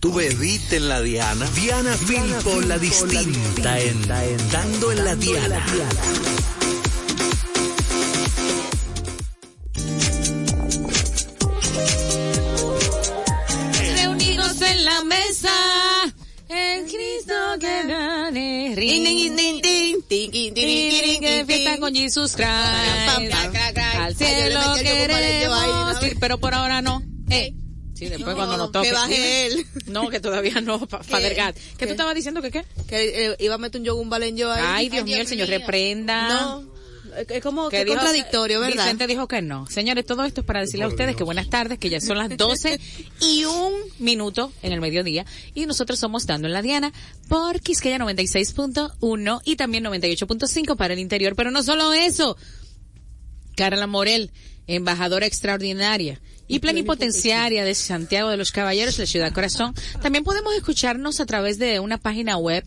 Tú bebiste en la Diana. Diana Filpo, la distinta, en, dando en la Diana. Reunidos en la mesa, el Cristo que gane. Que fiesta con Jesus Christ. Al cielo queremos ir, pero por ahora no. Sí, después cuando nos toque. Que baje él. No, que todavía no, Father God. ¿Qué tú estabas diciendo que qué? Que eh, iba a meter un yogur un balen yo ahí. Ay, Dios mío, el Señor reprenda. No. Es como que que dijo- contradictorio, ¿verdad? Vicente dijo que no. Señores, todo esto es para decirle a ustedes que buenas tardes, que ya son las 12 y un minuto en el mediodía. Y nosotros somos Dando en la Diana por Quisqueya 96.1 y también 98.5 para el interior. Pero no solo eso. Carla Morel, embajadora extraordinaria y plenipotenciaria de Santiago de los Caballeros, la ciudad corazón. También podemos escucharnos a través de una página web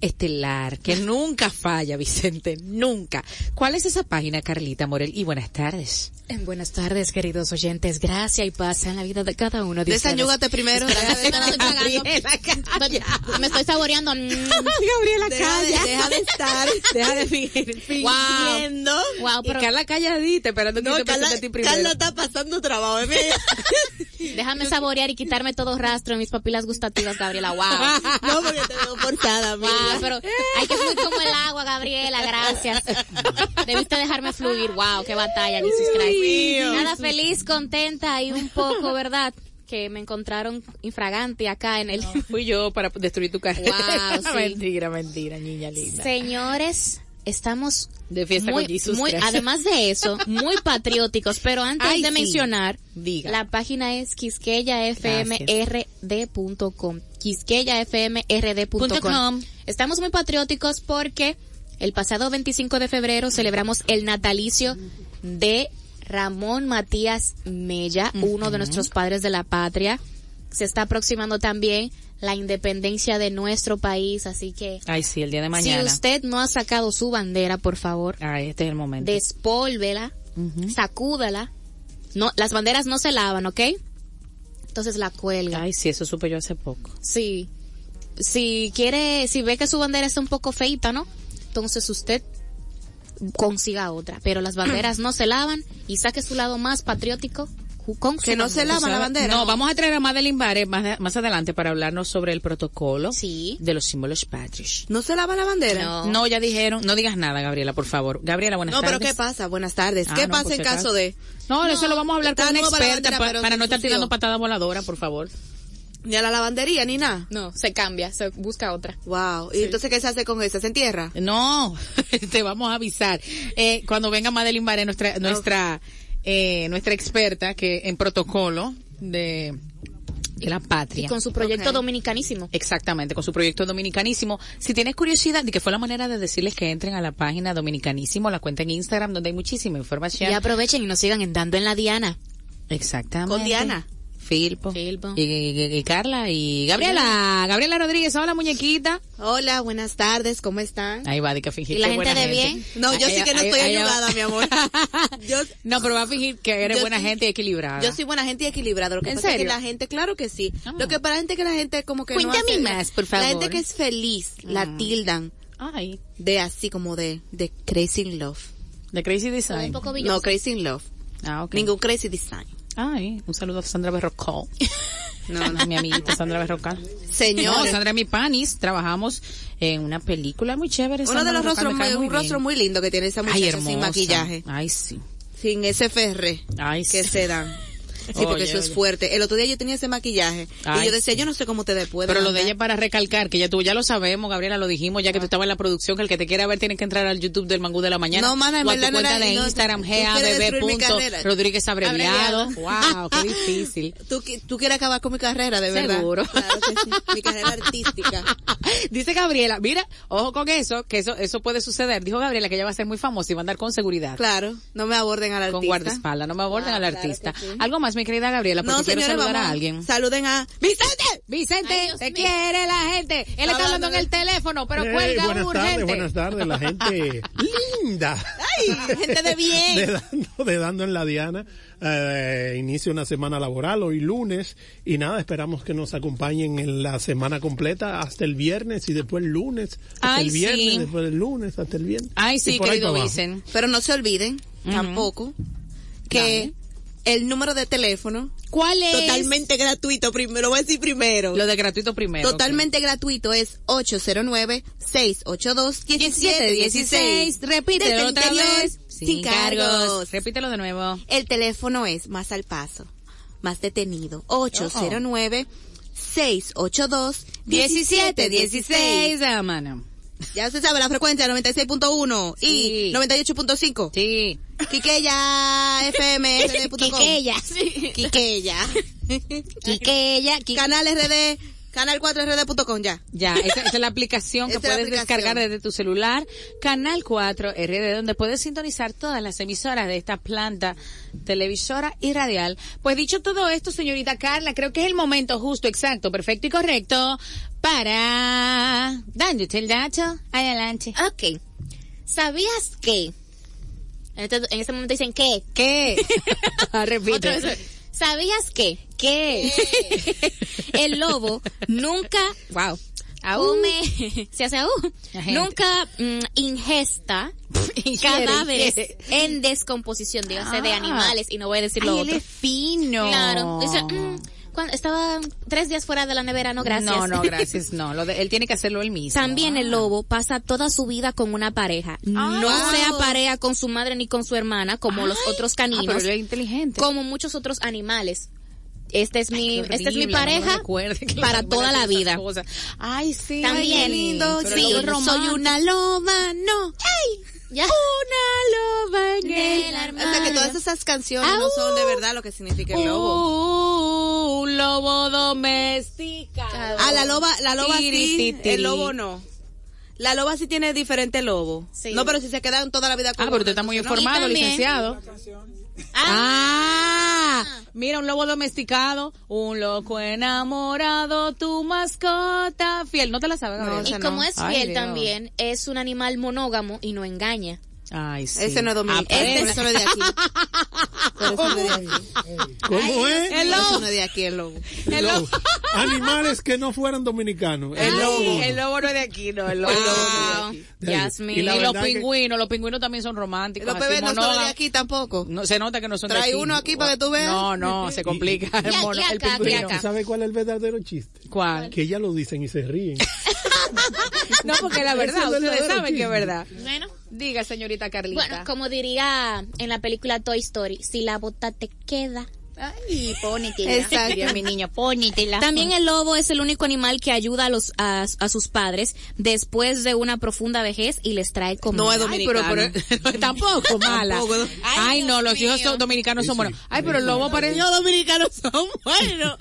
estelar que nunca falla, Vicente, nunca. ¿Cuál es esa página, Carlita Morel? Y buenas tardes. Buenas tardes, queridos oyentes. Gracia y paz en la vida de cada uno de ustedes. Desayúgate primero. Me estoy saboreando. Gabriela Deja de, deja de estar. Deja de fingir. Fingiendo. Wow, Y pero Carla calladita, esperando que No, te Carla, presente a ti primero. Carla está pasando trabajo. bebé. déjame saborear y quitarme todo rastro en mis papilas gustativas, Gabriela. Wow. No, porque te veo forzada, amiga. Pero hay que fluir como el agua, Gabriela, gracias. Debiste dejarme fluir. Wow, qué batalla, Jesus Christ. Nada, feliz, contenta y un poco, ¿verdad? Que me encontraron infragante acá en el... Fui yo para destruir tu carrera. Wow, sí. mentira, mentira, niña linda. Señores, estamos De fiesta muy, con Jesus muy- además de eso, muy patrióticos, pero antes Ay, de sí. mencionar, Diga. la página es quisqueyafmrd.com, quisqueyafmrd.com. Estamos muy patrióticos porque el pasado 25 de febrero celebramos el natalicio de Ramón Matías Mella, uno de nuestros padres de la patria. Se está aproximando también la independencia de nuestro país, así que Ay, sí, el día de mañana. si usted no ha sacado su bandera, por favor, Ay, este es el momento. despólvela, sacúdala. No, las banderas no se lavan, ¿ok? Entonces la cuelga. Ay, sí, eso supe yo hace poco. Sí. Si quiere, si ve que su bandera está un poco feita, ¿no? Entonces usted consiga otra. Pero las banderas no se lavan y saque su lado más patriótico con Que no se lava la bandera. No, vamos a traer a Madeline Bares más, más adelante para hablarnos sobre el protocolo Sí. de los símbolos patrios. ¿No se lava la bandera? No. No, ya dijeron, no digas nada, Gabriela, por favor. Gabriela, buenas No, pero tardes. ¿qué pasa? Buenas tardes. Ah, ¿Qué no, pasa en caso de... No, eso lo vamos a hablar con una experta bandera, pa- pero para no estar tirando patada voladora, por favor. Ni a la lavandería, ni nada. No, se cambia, se busca otra. Wow. ¿Y entonces qué se hace con esa? ¿Se entierra? No, te vamos a avisar. Eh, cuando venga Madeline Bares, nuestra, nuestra, eh, nuestra experta que en protocolo de, de la patria. Y con su proyecto Ok. dominicanísimo. Exactamente, con su proyecto dominicanísimo. Si tienes curiosidad, de que fue la manera de decirles que entren a la página dominicanísimo, la cuenta en Instagram, donde hay muchísima información. Y aprovechen y nos sigan en Dando en la Diana. Exactamente. Con Diana. Filpo. Filpo. Y, y- y Carla y Gabriela. Gabriela Rodríguez, hola muñequita. Hola, buenas tardes, ¿cómo están? Ahí va, de que fingir ¿Y la gente buena de bien? No, yo sí que no estoy ayudada, mi amor. Yo, No, pero va a fingir que eres buena gente y equilibrada. yo soy buena gente y equilibrada. Lo que ¿En pasa es que la gente, claro que sí. Ah. Lo que para la gente que la gente como que Cuéntame no más, por La favor. gente que es feliz, la Mm. tildan Ay, de así como de, de crazy love. de Crazy Un Design. poco No, crazy love. Ah, ok. Ningún crazy design. Ay, un saludo a Sandra Berrocal. No, no. mi amiguita Sandra Berrocal. No, Señores, Sandra mi panis, trabajamos en una película muy chévere. uno Sandra de los rostros, muy, un bien. rostro muy lindo que tiene esa muchacha sin maquillaje, Ay, sí. sin ese ferre Ay, que sí. se dan. Sí, porque Oye, eso es fuerte. El otro día yo tenía ese maquillaje Ay, y yo decía, yo no sé cómo ustedes pueden. Pero lo de ella para recalcar, que ya tú ya lo sabemos, Gabriela, lo dijimos, ya que tú estabas en la producción, que el que te quiera ver tiene que entrar al YouTube del Mangú de la Mañana. No, mana, en o a tu cuenta de no, Instagram, carrera. Rodríguez abreviado. Wow, qué difícil. Tú, qui- tú quieres acabar con mi carrera, de verdad. Seguro. Claro que sí. Mi carrera artística. Dice Gabriela, mira, ojo con eso, que eso eso puede suceder. Dijo Gabriela que ella va a ser muy famosa y va a andar con seguridad. Claro, no me aborden al artista. Con guardaespaldas, no me aborden Ah, al claro artista. sí. Algo más, mi querida Gabriela, porque No, quiero saludar vamos. a alguien. Saluden a Vicente. Vicente, Ay, te mío. quiere la gente. Él está hablando en el teléfono, pero Hey, cuelga buenas urgente. tardes, buenas tardes, la gente linda. Ay, gente de bien. De dando, de dando en la Diana. Eh, inicia una semana laboral hoy lunes y nada, esperamos que nos acompañen en la semana completa hasta el viernes y después el lunes, hasta Ay, el viernes, sí. después el lunes, hasta el viernes. Ay, sí, querido para abajo. Vicen. Pero no se olviden, tampoco, que el número de teléfono ¿Cuál es? totalmente gratuito, primero, lo voy a decir primero. Lo de gratuito primero. Totalmente gratuito es 809-682-1716. Repítelo otra vez. Sin cargos. Repítelo de nuevo. El teléfono es más al paso, más detenido. 809-682-1716. a mano. Ya se sabe la frecuencia 96.1 Sí. y 98.5. Sí. Quiqueya FM Quiqueya. Quiqueya. Quiqueya. Qui- Canal RD, canal 4rd.com ya. Ya, esa, esa es la aplicación que puedes aplicación. descargar desde tu celular, Canal 4 RD, donde puedes sintonizar todas las emisoras de esta planta televisora y radial. Pues dicho todo esto, señorita Carla, creo que es el momento justo, exacto, perfecto y correcto para... Dándote el dato, adelante. Ok. ¿Sabías que? En este, en este momento dicen que. ¿Qué? Repite. Otra vez. ¿Sabías que? ¿Qué? El lobo nunca wow. come, se hace aú, Ajá. nunca mm, ingesta cadáveres en descomposición, dígase de Ah. animales, y no voy a decir lo Ay, él otro. es fino. Claro. Dice, mm, cuando estaba tres días fuera de la nevera, no gracias. No, no, gracias, no. Lo de- él tiene que hacerlo él mismo. También el Ah. lobo pasa toda su vida con una pareja. no wow. se aparea con su madre ni con su hermana como los otros Ah, pero caninos, él es inteligente. como muchos otros animales. Este es mi, esta es mi no pareja para toda la vida. Ay, sí. También, ay, lindo. sí, soy una loba, no. Ya. Una loba en el la O sea que todas esas canciones no son de verdad lo que significa el lobo. Uh, un lobo domesticado. Ah, la loba, la loba sí, el lobo no. La loba sí tiene diferente lobo. Sí. No, pero si se quedan toda la vida con Ah, pero usted está muy informado, licenciado. Ah, mira, un lobo domesticado, un loco enamorado, tu mascota fiel. ¿No te la sabes, Gabriela? Y sea, como no. es Ay, fiel Dios. también, es un animal monógamo y no engaña. Ay, sí. Ese no es dominicano. No es de aquí. Eso no es de aquí. ¿Cómo es? El lobo. no es de aquí el lobo. El lobo. Animales que no fueran dominicanos. El Ay, lobo. El lobo no es de aquí, no. El lobo no es de aquí. Y los pingüinos, los pingüinos también son románticos. Los bebés no son de aquí tampoco. No, se nota que no son de Trae aquí. uno aquí para que tú veas. No, no, se complica. El, pingüino. acá. ¿Sabe cuál es el verdadero chiste? ¿Cuál? Que ellas lo dicen y se ríen. No, porque la verdad, ustedes saben que es verdad. Bueno. Diga, señorita Carlita. Bueno, como diría en la película Toy Story, si la bota te queda. Ay, pónitela. Exacto. Mi niño, pónitela. También el lobo es el único animal que ayuda a los a, a sus padres después de una profunda vejez y les trae comida. No es Ay, pero, dominicano. pero- tampoco mala. Ay, no, los hijos son- dominicanos son buenos. sí. Ay, pero el lobo parece... Los dominicanos son buenos.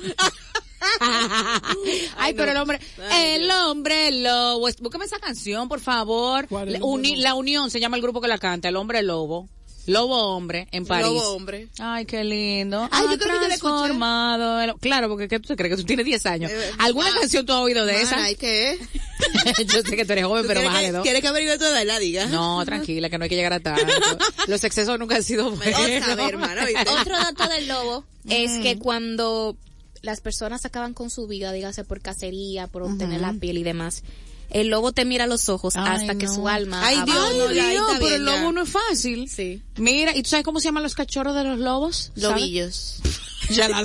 Ay, pero el hombre, el hombre lobo. Búscame esa canción, por favor. ¿Cuál es el La, Uni- Unión se llama el grupo que la canta, el hombre lobo. Lobo hombre en París. Lobo hombre. Ay, qué lindo. Ay, yo creo que transformado el- Claro, porque ¿qué tú te crees que tú tienes 10 años. Eh, ¿Alguna ah, canción tú has oído de esa? Mana, ¿y qué es? Yo sé que tú eres joven, pero ¿Quieres bájale dos. ¿Quieres que averigüe tu edad y la diga? No, tranquila, que no hay que llegar a tanto. Los excesos nunca han sido buenos. vas a ver, hermano. ¿oíste? Otro dato del lobo es que cuando las personas acaban con su vida, dígase por cacería, por obtener la piel y demás, el lobo te mira a los ojos Ay, hasta que su alma Ay, Dios, ahí Dios, está pero bien, el ya. lobo no es fácil. Sí. Mira, ¿y tú sabes cómo se llaman los cachorros de los lobos? Lobillos. Ya la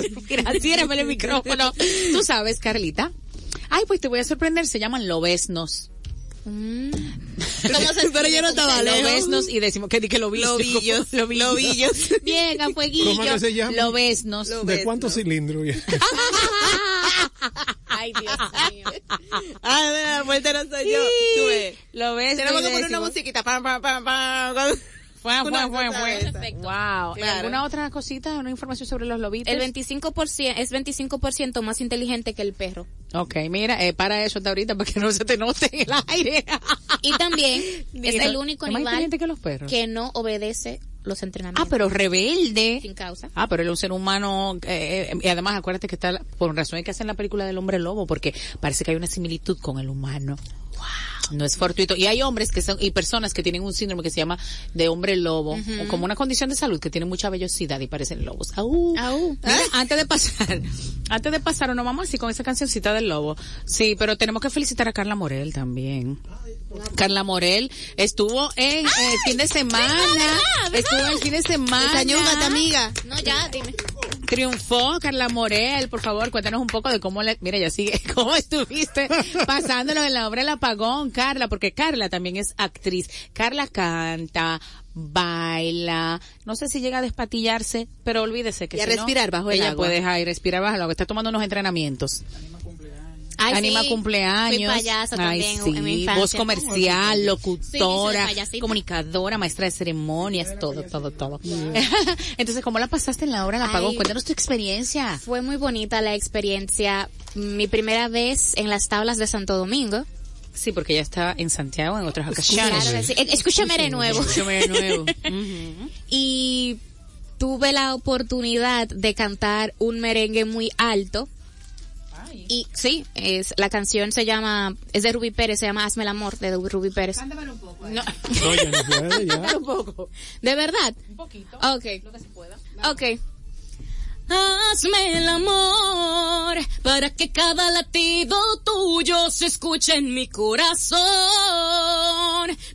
ciérrame el micrófono. Tú sabes, Carlita. Ay, pues te voy a sorprender, se llaman lobesnos. Mm. ¿Cómo se Pero yo no estaba lejos. Y decimos que, que lo Lobillos. Lobillos. Bien, a fueguillo. ¿Cómo que se llama? Lobesnos. ¿De cuántos cilindros? Ay, Dios mío. Ah, de la vuelta no soy yo. Tú ves. Lobesnos Tenemos que poner una musiquita. Pam, pam, pam, pam. Fue, fue, Una fue, cosa fue. Wow. ¿Y Claro. ¿Alguna otra cosita, una información sobre los lobitos? El 25% es 25% más inteligente que el perro. Ok, mira, eh, para eso hasta ahorita, para que no se te note en el aire. Y también es el único ¿es más animal inteligente que los perros? que no obedece los entrenamientos. Ah, pero rebelde. sin causa. Ah, pero él es un ser humano, eh, eh, y además acuérdate que está, la- por razón que hacen la película del hombre lobo, porque parece que hay una similitud con el humano. No es fortuito. Y hay hombres que son, y personas que tienen un síndrome que se llama de hombre lobo, o como una condición de salud que tiene mucha vellosidad y parecen lobos. Au. Au. Mira, antes de pasar, antes de pasar, nos vamos así con esa cancioncita del lobo. Sí, pero tenemos que felicitar a Carla Morel también. Carla Morel estuvo en el fin de semana, estuvo el fin de semana. Cañúngate, amiga. No, ya, dime. Triunfó Carla Morel, por favor, cuéntanos un poco de cómo le, mira, ya sigue, cómo estuviste pasándolo en la obra El Apagón, Carla, porque Carla también es actriz. Carla canta, baila, no sé si llega a despatillarse, pero olvídese que Y a si no, respirar bajo el ella agua. puede ay, respirar bajo el agua, está tomando unos entrenamientos. Ay, Anima sí. cumpleaños. Fui payasa Ay, también sí, en mi infancia. Voz comercial, locutora, comunicadora, maestra de ceremonias, todo, todo, todo. Entonces, ¿cómo la pasaste en la hora del apagón? Cuéntanos tu experiencia. Fue muy bonita la experiencia. Mi primera vez en las tablas de Santo Domingo. Sí, porque ella está en Santiago en otras Claro ocasiones. que sí. Eh, Escúchame de nuevo. Escúchame de nuevo. Y tuve la oportunidad de cantar un merengue muy alto. Y sí, es la canción se llama es de Rubí Pérez, se llama Hazme el amor de Rubí Pérez. No, No, ya no puede, ya. un poco. ¿De verdad? Un poquito. Okay. Okay. Hazme el amor para que cada latido tuyo se escuche en mi corazón.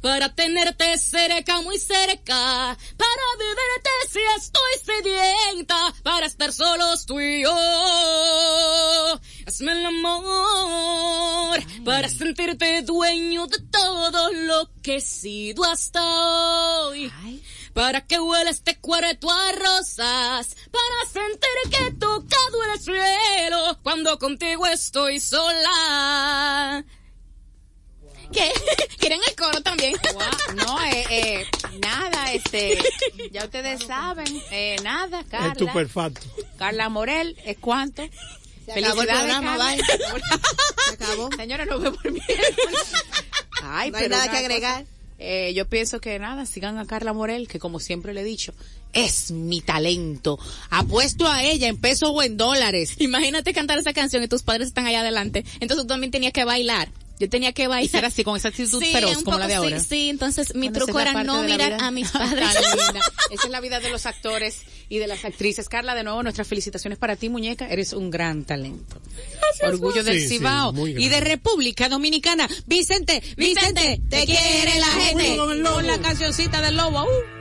Para tenerte cerca, muy cerca. Para viverte si estoy sedienta. Para estar solos tú y yo. Hazme el amor para sentirte dueño de todo lo que he sido hasta hoy. Para que huela este cuarto a rosas, para sentir que he tocado el cielo cuando contigo estoy sola. ¿Qué? ¿Quieren el coro también? Guau, No, eh, eh, nada, este, ya ustedes saben, eh, nada, Es tu Carla. perfecto. Carla Morel, ¿es cuánto? Se acabó el programa, bye. Se acabó. Señora, no me por mí. Ay, No hay pero nada que agregar. cosa, eh, yo pienso que nada, sigan a Carla Morel, que como siempre le he dicho, es mi talento. Apuesto a ella en pesos o en dólares. Imagínate cantar esa canción y tus padres están allá adelante. Entonces tú también tenías que bailar. Yo tenía que bailar. así, con esa actitud Sí, feroz como la de ahora. Sí, sí, entonces mi Bueno, truco es la era no mirar vida a mis padres. Esa es la vida de los actores y de las actrices. Carla, de nuevo, nuestras felicitaciones para ti, muñeca. Eres un gran talento. Orgullo del Sí, Cibao muy y de República Dominicana. Vicente, Vicente, te quiere la gente. Con la cancioncita del lobo. Uh.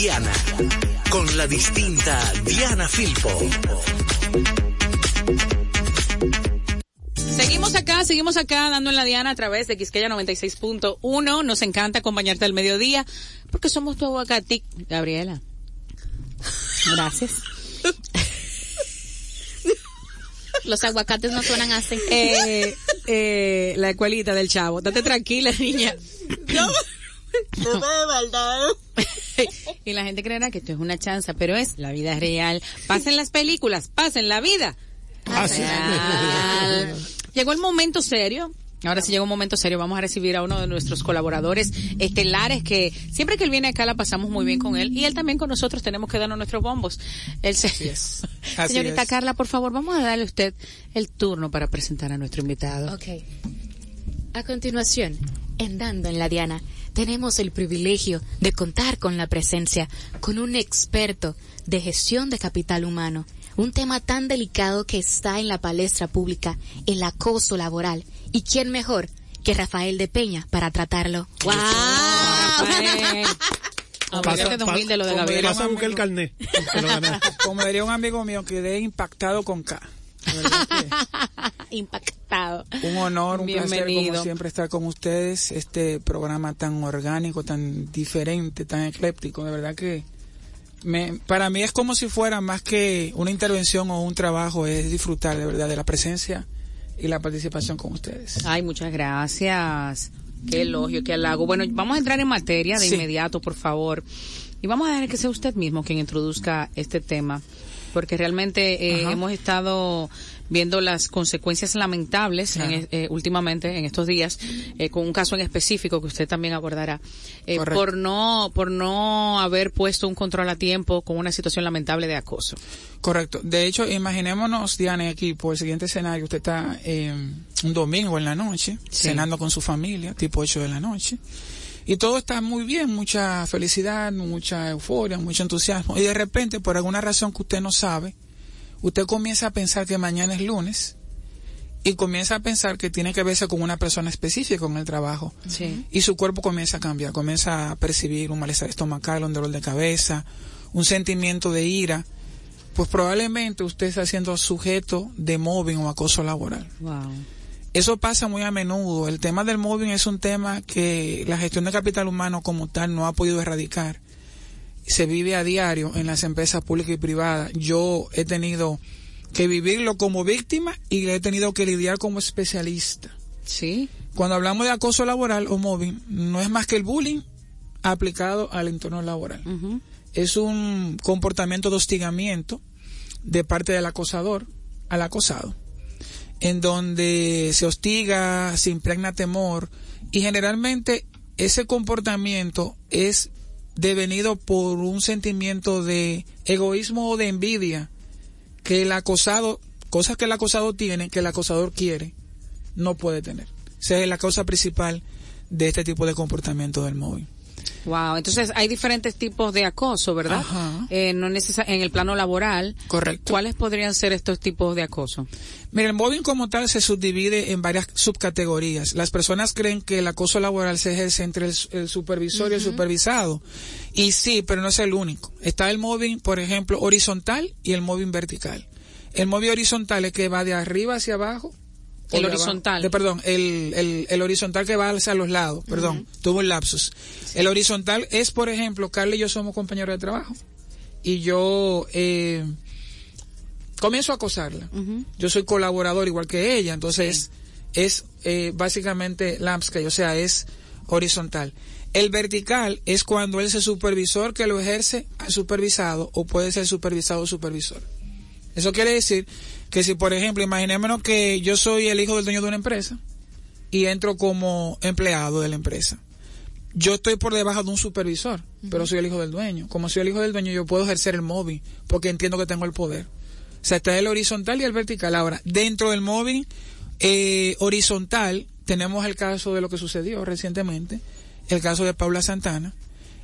Diana. Con la distinta Diana Filpo. Seguimos acá, seguimos acá dando en la diana a través de Quisqueya 96.1. Nos encanta acompañarte al mediodía porque somos tu aguacate. Gabriela. Gracias. Los aguacates no suenan así. Eh, eh, la escuelita del chavo. Date tranquila, niña. y la gente creerá que esto es una chanza, pero es la vida real. Pasen las películas, pasen la vida. Así. Llegó el momento serio. Ahora sí llegó un momento serio. Vamos a recibir a uno de nuestros colaboradores estelares que siempre que él viene acá la pasamos muy bien con él y él también con nosotros tenemos que darnos nuestros bombos. El se- es. Así Señorita es. Carla, por favor, vamos a darle a usted el turno para presentar a nuestro invitado. Ok. A continuación, en Dando en la Diana, tenemos el privilegio de contar con la presencia con un experto de gestión de capital humano, un tema tan delicado que está en la palestra pública, el acoso laboral. ¿Y quién mejor que Rafael de Peña para tratarlo? ¡Wow! Rafael. Ah, Pasa- humilde lo de pa- Gabriela. Pasa a buscar el carnet. Como diría un amigo mío, quedé impactado con K. Impactado. Un honor, un placer Bienvenido. como siempre estar con ustedes. Este programa tan orgánico, tan diferente, tan ecléptico. De verdad que me, para mí es como si fuera más que una intervención o un trabajo, es disfrutar de verdad de la presencia y la participación con ustedes. Ay, muchas gracias. Qué elogio, qué halago. Bueno, vamos a entrar en materia de Sí. inmediato, por favor. Y vamos a dejar que sea usted mismo quien introduzca este tema, porque realmente eh, hemos estado viendo las consecuencias lamentables en, Claro. eh, últimamente en estos días eh, con un caso en específico que usted también abordará eh, por no por no haber puesto un control a tiempo con una situación lamentable de acoso. Correcto. De hecho, imaginémonos, Diana, aquí por el siguiente escenario, usted está eh, un domingo en la noche, Sí. cenando con su familia, tipo 8 de la noche, y todo está muy bien, mucha felicidad, mucha euforia, mucho entusiasmo, y de repente, por alguna razón que usted no sabe, usted comienza a pensar que mañana es lunes, y comienza a pensar que tiene que verse con una persona específica en el trabajo, Sí. y su cuerpo comienza a cambiar, comienza a percibir un malestar estomacal, un dolor de cabeza, un sentimiento de ira, pues probablemente usted está siendo sujeto de mobbing o acoso laboral. Wow. Eso pasa muy a menudo. El tema del mobbing es un tema que la gestión de capital humano como tal no ha podido erradicar. Se vive a diario en las empresas públicas y privadas. Yo he tenido que vivirlo como víctima y he tenido que lidiar como especialista. Sí. Cuando hablamos de acoso laboral o mobbing, no es más que el bullying aplicado al entorno laboral. Es un comportamiento de hostigamiento de parte del acosador al acosado, en donde se hostiga, se impregna temor y generalmente ese comportamiento es devenido por un sentimiento de egoísmo o de envidia que el acosado, cosas que el acosado tiene, que el acosador quiere, no puede tener. Esa es la causa principal de este tipo de comportamiento del móvil. Wow, entonces hay diferentes tipos de acoso, ¿verdad? Ajá. Eh, no necesa- en el plano laboral. Correcto. ¿Cuáles podrían ser estos tipos de acoso? Mira, el mobbing como tal se subdivide en varias subcategorías. Las personas creen que el acoso laboral se ejerce entre el, el supervisor y el supervisado. Y sí, pero no es el único. Está el mobbing, por ejemplo, horizontal y el mobbing vertical. El mobbing horizontal es que va de arriba hacia abajo. El horizontal. de- perdón, el, el, el horizontal que va hacia los lados. Perdón, tuvo un lapsus. El horizontal es, por ejemplo, Carla y yo somos compañeros de trabajo. Y yo, eh, comienzo a acosarla. Yo soy colaborador igual que ella, entonces es eh, básicamente landscape, o sea, es horizontal. El vertical es cuando es el supervisor que lo ejerce al supervisado o puede ser supervisado o supervisor. Eso quiere decir que si, por ejemplo, imaginémonos que yo soy el hijo del dueño de una empresa y entro como empleado de la empresa. Yo estoy por debajo de un supervisor, pero soy el hijo del dueño. Como soy el hijo del dueño, yo puedo ejercer el móvil porque entiendo que tengo el poder. O sea, está el horizontal y el vertical. Ahora, dentro del móvil eh, horizontal, tenemos el caso de lo que sucedió recientemente, el caso de Paula Santana,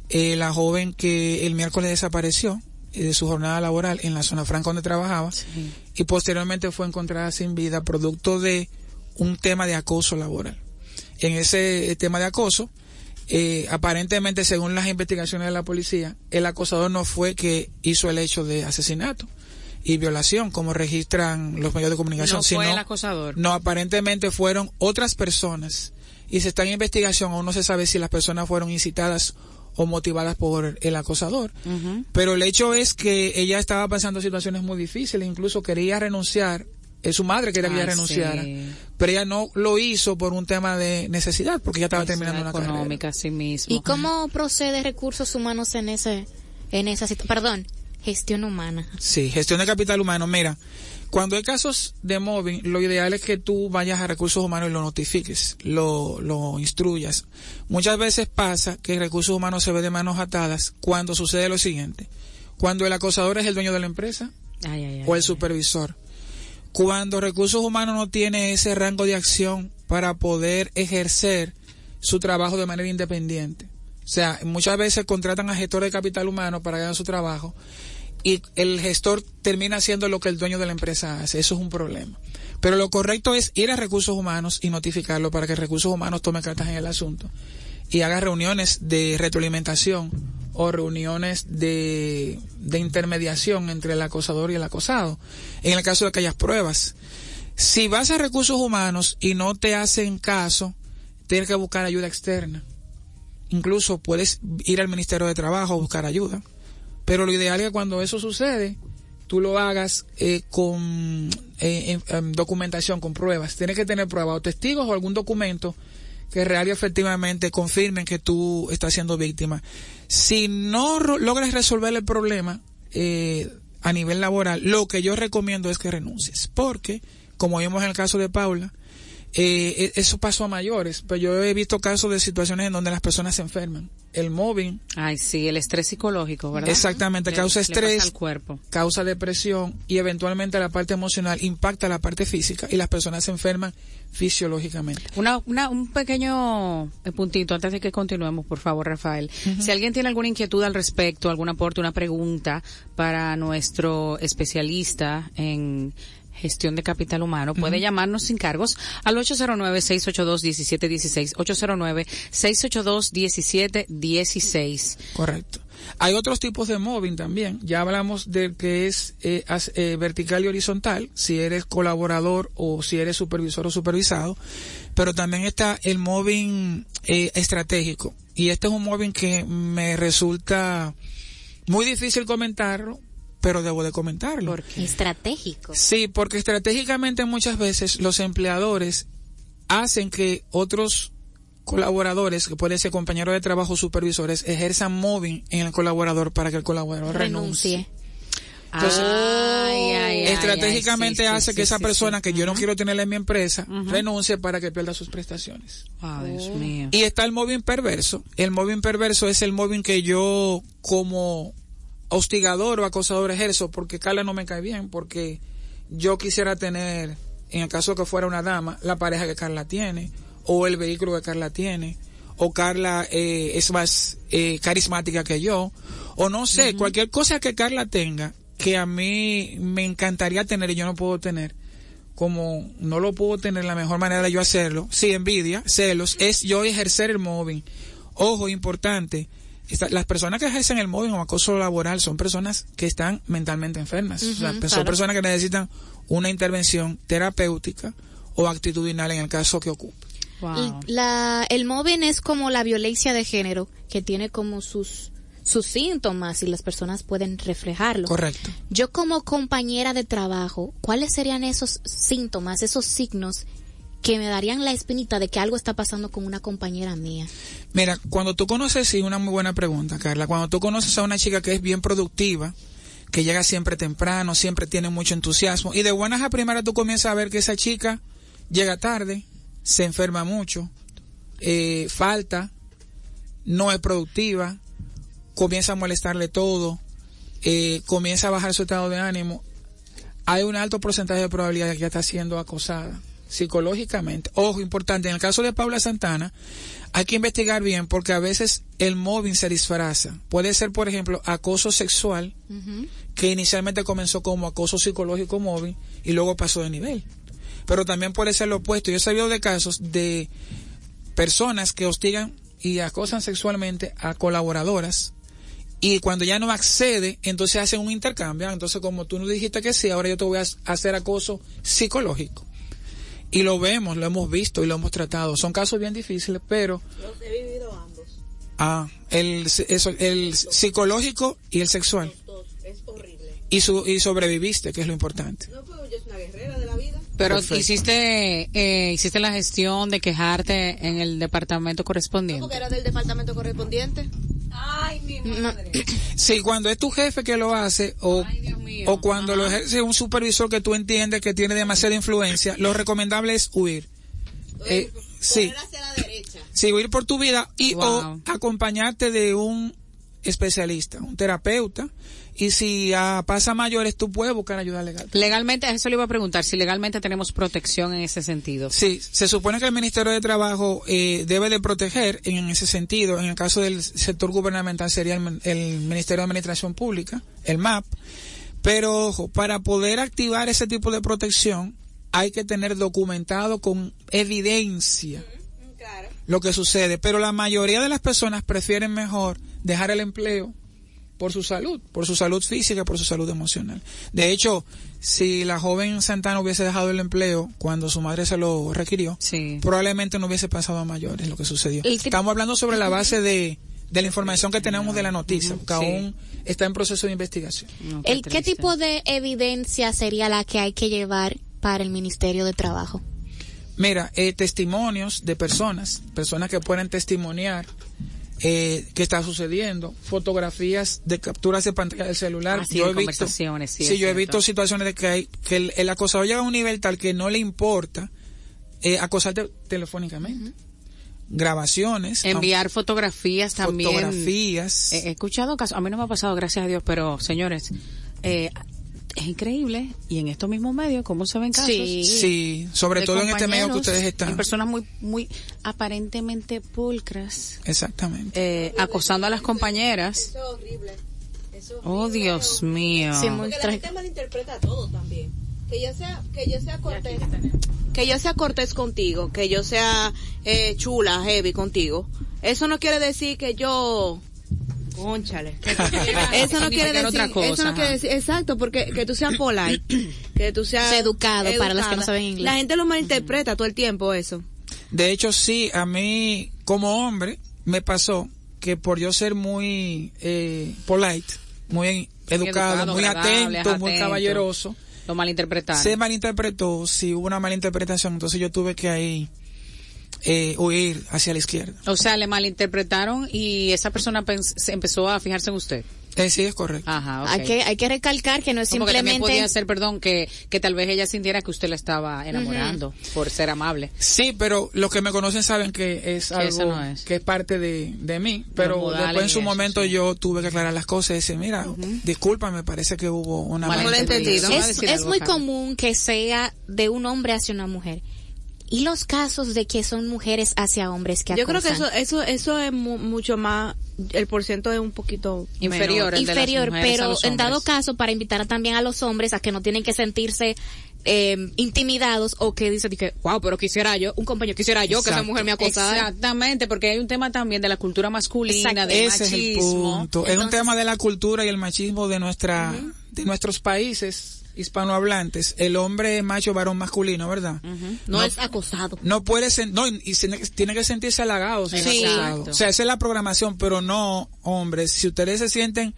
eh, la joven que el miércoles desapareció de su jornada laboral en la zona franca donde trabajaba y posteriormente fue encontrada sin vida producto de un tema de acoso laboral. En ese eh, tema de acoso, eh, aparentemente, según las investigaciones de la policía, el acosador no fue que hizo el hecho de asesinato y violación, como registran los medios de comunicación, No sino fue el acosador. no, aparentemente fueron otras personas y se está en investigación, aún no se sabe si las personas fueron incitadas o motivadas por el acosador. Pero el hecho es que ella estaba pasando situaciones muy difíciles, incluso quería renunciar, es su madre quería que ella Ay, renunciara, sí. pero ella no lo hizo por un tema de necesidad, porque ella estaba terminando una carrera. económica, sí mismo. ¿Y cómo procede recursos humanos en ese, en esa situación? Perdón, gestión humana. Sí, gestión de capital humano. Mira, cuando hay casos de mobbing, lo ideal es que tú vayas a recursos humanos y lo notifiques, lo, lo instruyas. Muchas veces pasa que recursos humanos se ve de manos atadas cuando sucede lo siguiente. Cuando el acosador es el dueño de la empresa Ay, ay, ay, o el supervisor. Cuando recursos humanos no tiene ese rango de acción para poder ejercer su trabajo de manera independiente. O sea, muchas veces contratan a gestores de capital humano para que hagan su trabajo y el gestor termina haciendo lo que el dueño de la empresa hace. Eso es un problema. Pero lo correcto es ir a recursos humanos y notificarlo para que recursos humanos tome cartas en el asunto y haga reuniones de retroalimentación o reuniones de, de intermediación entre el acosador y el acosado. En el caso de que hayas pruebas. Si vas a recursos humanos y no te hacen caso, tienes que buscar ayuda externa. Incluso puedes ir al Ministerio de Trabajo a buscar ayuda. Pero lo ideal es que cuando eso sucede, tú lo hagas eh, con eh, en- documentación, con pruebas. Tienes que tener pruebas o testigos o algún documento que real y efectivamente confirmen que tú estás siendo víctima. Si no logras resolver el problema eh, a nivel laboral, lo que yo recomiendo es que renuncies. Porque, como vimos en el caso de Paula, eh, e- eso pasó a mayores, pero yo he visto casos de situaciones en donde las personas se enferman. El mobbing Ay, sí, el estrés psicológico, ¿verdad? Exactamente, Le- causa estrés, cuerpo. causa depresión y eventualmente la parte emocional impacta la parte física y las personas se enferman fisiológicamente. Una, una, un pequeño eh, puntito antes de que continuemos, por favor, Rafael. Si alguien tiene alguna inquietud al respecto, algún aporte, una pregunta para nuestro especialista en gestión de capital humano, puede llamarnos sin cargos al 809-682-1716, 809-682-1716. Correcto. Hay otros tipos de mobbing también. Ya hablamos del que es eh, as- eh, vertical y horizontal, si eres colaborador o si eres supervisor o supervisado. Pero también está el mobbing eh, estratégico. Y este es un mobbing que me resulta muy difícil comentarlo, pero debo de comentarlo. Estratégico. Sí, porque estratégicamente muchas veces los empleadores hacen que otros colaboradores, que pueden ser compañeros de trabajo supervisores, ejerzan mobbing en el colaborador para que el colaborador renuncie. Renuncie. Entonces, Ay, ay, ay, Estratégicamente ay, sí, sí, hace sí, que esa persona que yo no quiero tenerla en mi empresa renuncie para que pierda sus prestaciones. Ah, Dios mío. Y está el mobbing perverso. El mobbing perverso es el mobbing que yo como hostigador o acosador ejerzo porque Carla no me cae bien, porque yo quisiera tener, en el caso que fuera una dama, la pareja que Carla tiene, o el vehículo que Carla tiene, o Carla eh, es más eh, carismática que yo, o no sé, cualquier cosa que Carla tenga que a mí me encantaría tener y yo no puedo tener como no lo puedo tener la mejor manera de yo hacerlo, sí, envidia, celos, es yo ejercer el mobbing. Ojo, importante, esta- las personas que ejercen el mobbing o acoso laboral son personas que están mentalmente enfermas. O sea, Ujú, son personas que necesitan una intervención terapéutica o actitudinal en el caso que ocupe. Wow. La, el mobbing es como la violencia de género, que tiene como sus, sus síntomas y las personas pueden reflejarlo. Correcto. Yo como compañera de trabajo, ¿cuáles serían esos síntomas, esos signos que me darían la espinita de que algo está pasando con una compañera mía? Mira, cuando tú conoces, sí, una muy buena pregunta, Carla, cuando tú conoces a una chica que es bien productiva, que llega siempre temprano, siempre tiene mucho entusiasmo, y de buenas a primeras tú comienzas a ver que esa chica llega tarde, se enferma mucho, eh, falta, no es productiva, comienza a molestarle todo, eh, comienza a bajar su estado de ánimo, hay un alto porcentaje de probabilidad de que ella está siendo acosada psicológicamente. Ojo, importante, en el caso de Paula Santana, hay que investigar bien porque a veces el mobbing se disfraza. Puede ser, por ejemplo, acoso sexual, que inicialmente comenzó como acoso psicológico mobbing y luego pasó de nivel. Pero también puede ser lo opuesto. Yo he sabido de casos de personas que hostigan y acosan sexualmente a colaboradoras y cuando ya no accede, entonces hacen un intercambio. Entonces, como tú nos dijiste que sí, ahora yo te voy a hacer acoso psicológico. Y lo vemos, lo hemos visto y lo hemos tratado. Son casos bien difíciles, pero... Los he vivido ambos. Ah, el, eso, el psicológico y el sexual. Los dos. Es horrible. Y, su, y sobreviviste, que es lo importante. No, pero yo soy una guerrera de la vida. Pero Perfecto. hiciste eh, hiciste la gestión de quejarte en el departamento No, porque correspondiente. era del departamento correspondiente. Ay, mi madre. Sí, cuando es tu jefe que lo hace o, Ay, o cuando lo ejerce un supervisor que tú entiendes que tiene demasiada influencia, lo recomendable es huir. Eh, sí, Correr hacia la derecha. sí, huir por tu vida y Wow. o acompañarte de un especialista, un terapeuta. Y si ah, pasa mayores, tú puedes buscar ayuda legal. Legalmente, eso le iba a preguntar, si legalmente tenemos protección en ese sentido. Sí, se supone que el Ministerio de Trabajo eh, debe de proteger en ese sentido. En el caso del sector gubernamental sería el, el Ministerio de Administración Pública, el MAP. Pero ojo, para poder activar ese tipo de protección hay que tener documentado con evidencia Claro. lo que sucede. Pero la mayoría de las personas prefieren mejor dejar el empleo por su salud, por su salud física, por su salud emocional. De hecho, si la joven Santana hubiese dejado el empleo cuando su madre se lo requirió, Sí. probablemente no hubiese pasado a mayores lo que sucedió. Que- Estamos hablando sobre la base de, de la información que tenemos de la noticia, porque Sí. aún está en proceso de investigación. No, El, ¿Qué tipo de evidencia sería la que hay que llevar para el Ministerio de Trabajo? Mira, eh, testimonios de personas, personas que pueden testimoniar eh, qué está sucediendo, fotografías de capturas de pantalla del celular. Ah, sí, yo he visto, sí, es yo he visto situaciones de que, hay, que el, el acosador llega a un nivel tal que no le importa eh, acosarte telefónicamente. Grabaciones, Enviar fotografías también. fotografías. He he escuchado casos, a mí no me ha pasado, gracias a Dios, pero señores, eh, es increíble y en estos mismos medios, ¿cómo se ven casos? Sí. sí, sobre todo en este medio que ustedes están. personas muy, muy aparentemente pulcras, Exactamente. eh, acosando a las compañeras. Eso es horrible. Eso es Oh, horrible. Dios mío. Sí, Porque la gente malinterpreta todo también. Que yo sea, que yo sea cortés, que yo sea cortés contigo, que yo sea eh, chula, heavy contigo. Eso no quiere decir que yo, conchale. Eso no quiere decir, otra cosa, eso no quiere decir, exacto, porque que tú seas polite, que tú seas Educado, para los que no saben inglés. La gente lo malinterpreta todo el tiempo eso. De hecho, sí, a mí como hombre me pasó que por yo ser muy eh, polite, muy educado, educado, muy atento, muy caballeroso, Lo malinterpretaron. se malinterpretó, si hubo una malinterpretación, entonces yo tuve que ahí eh, huir hacia la izquierda. O sea, le malinterpretaron y esa persona se empezó a fijarse en usted. Eh, sí, es correcto. Ajá, ok. Hay que hay que recalcar que no es también simplemente podía ser, perdón, que, que tal vez ella sintiera que usted la estaba enamorando por ser amable. Sí, pero los que me conocen saben que es Que algo eso no es. que es parte de, de mí. Pero después en su eso, momento sí. yo tuve que aclarar las cosas y decir, mira, disculpa, me parece que hubo una Malentendido. es, es muy común que sea de un hombre hacia una mujer. Y los casos de que son mujeres hacia hombres que Yo creo que acosan? eso, eso, eso es mu- mucho más, el porciento es un poquito Inferior. de las inferior, pero en dado caso para invitar también a los hombres a que no tienen que sentirse eh, intimidados o que dicen que wow pero quisiera yo un compañero quisiera yo que esa mujer me acosara Exactamente, porque hay un tema también de la cultura masculina, Exacto. de Ese es el machismo. es un tema de la cultura y el machismo de nuestra, de nuestros países hispanohablantes. El hombre macho varón masculino, ¿verdad? no, es acosado. No puede ser, no, y se- tiene que sentirse halagado, si Sí. acosado. O sea, esa es la programación, pero no, hombres, si ustedes se sienten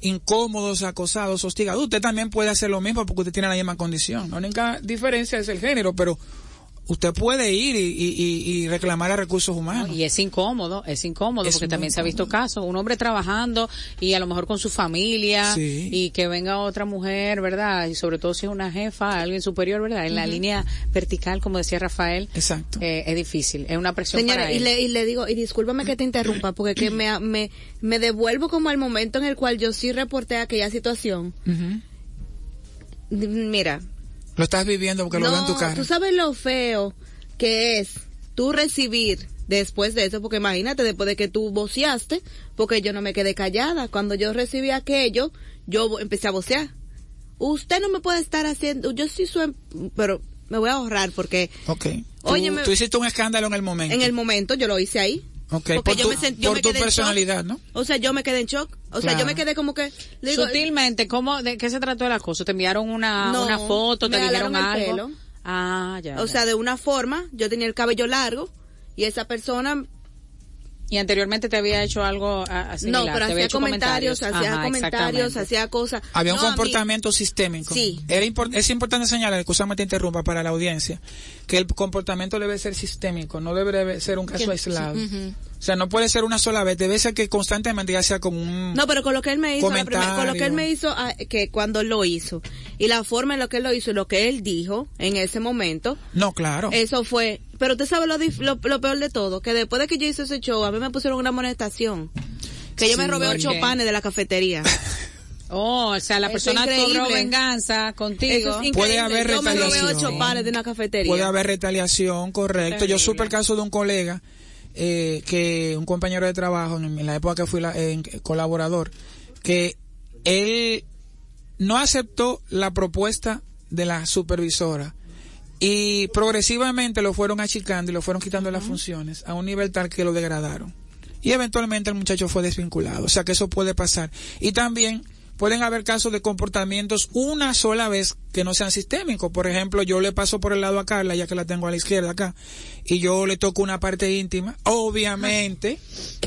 incómodos, acosados, hostigados, usted también puede hacer lo mismo porque usted tiene la misma condición. La única diferencia es el género, pero usted puede ir y, y- y- y reclamar a recursos humanos. Y es incómodo, es incómodo, Es porque también se ha visto casos, un hombre trabajando y a lo mejor con su familia Sí. y que venga otra mujer, ¿verdad? Y sobre todo si es una jefa, alguien superior, ¿verdad? En la línea vertical, como decía Rafael, Exacto. eh, es difícil, es una presión Señora, para y él. le, y le digo, y discúlpame que te interrumpa, porque que me, me, me devuelvo como al momento en el cual yo sí reporté aquella situación. Mira, Lo estás viviendo porque lo veo en tu cara. tú sabes lo feo que es tú recibir después de eso, porque imagínate, después de que tú voceaste, porque yo no me quedé callada. Cuando yo recibí aquello, yo empecé a vocear. Usted no me puede estar haciendo, yo sí soy, pero me voy a ahorrar porque Ok. Tú, Óyeme- tú hiciste un escándalo en el momento. en el momento yo lo hice ahí. Ok, Porque por yo tu, me sent- yo por me tu quedé en shock. personalidad, ¿no? O sea, yo me quedé en shock. O sea, Claro. yo me quedé como que... le digo, Sutilmente, ¿cómo, ¿de qué se trató el acoso? ¿Te enviaron una, No, una foto? ¿Te dijeron algo? pelo. Ah, ya. o ya. sea, de una forma, yo tenía el cabello largo y esa persona y anteriormente te había hecho algo a- a similar, no, pero hacía comentarios, hacía comentarios, hacía cosas. Había un mí- comportamiento sistémico. Sí. Era es importante señalar, excusame te interrumpa para la audiencia, que el comportamiento debe ser sistémico, no debe ser un caso aislado. O sea, no puede ser una sola vez, debe ser que constantemente ya sea como un... No, pero con lo que él me hizo, la primera- con lo que él me hizo, ah, que cuando lo hizo, y la forma en lo que él lo hizo, y lo que él dijo en ese momento, No, claro. eso fue, pero usted sabe lo, lo, lo peor de todo, que después de que yo hice ese show, a mí me pusieron una amonestación, que yo me robé ¿por ocho panes de la cafetería. Oh, o sea, la Eso persona cobró venganza contigo. Es. Puede haber yo me robé retaliación. ocho panes de una cafetería. Puede haber retaliación, correcto. Yo supe el caso de un colega, eh, que un compañero de trabajo, en, la época que fui la- colaborador, que él no aceptó la propuesta de la supervisora y progresivamente lo fueron achicando y lo fueron quitando las funciones a un nivel tal que lo degradaron. Y eventualmente el muchacho fue desvinculado. O sea que eso puede pasar. Y también pueden haber casos de comportamientos una sola vez que no sean sistémicos. Por ejemplo, yo le paso por el lado a Carla, ya que la tengo a la izquierda acá, y yo le toco una parte íntima, obviamente,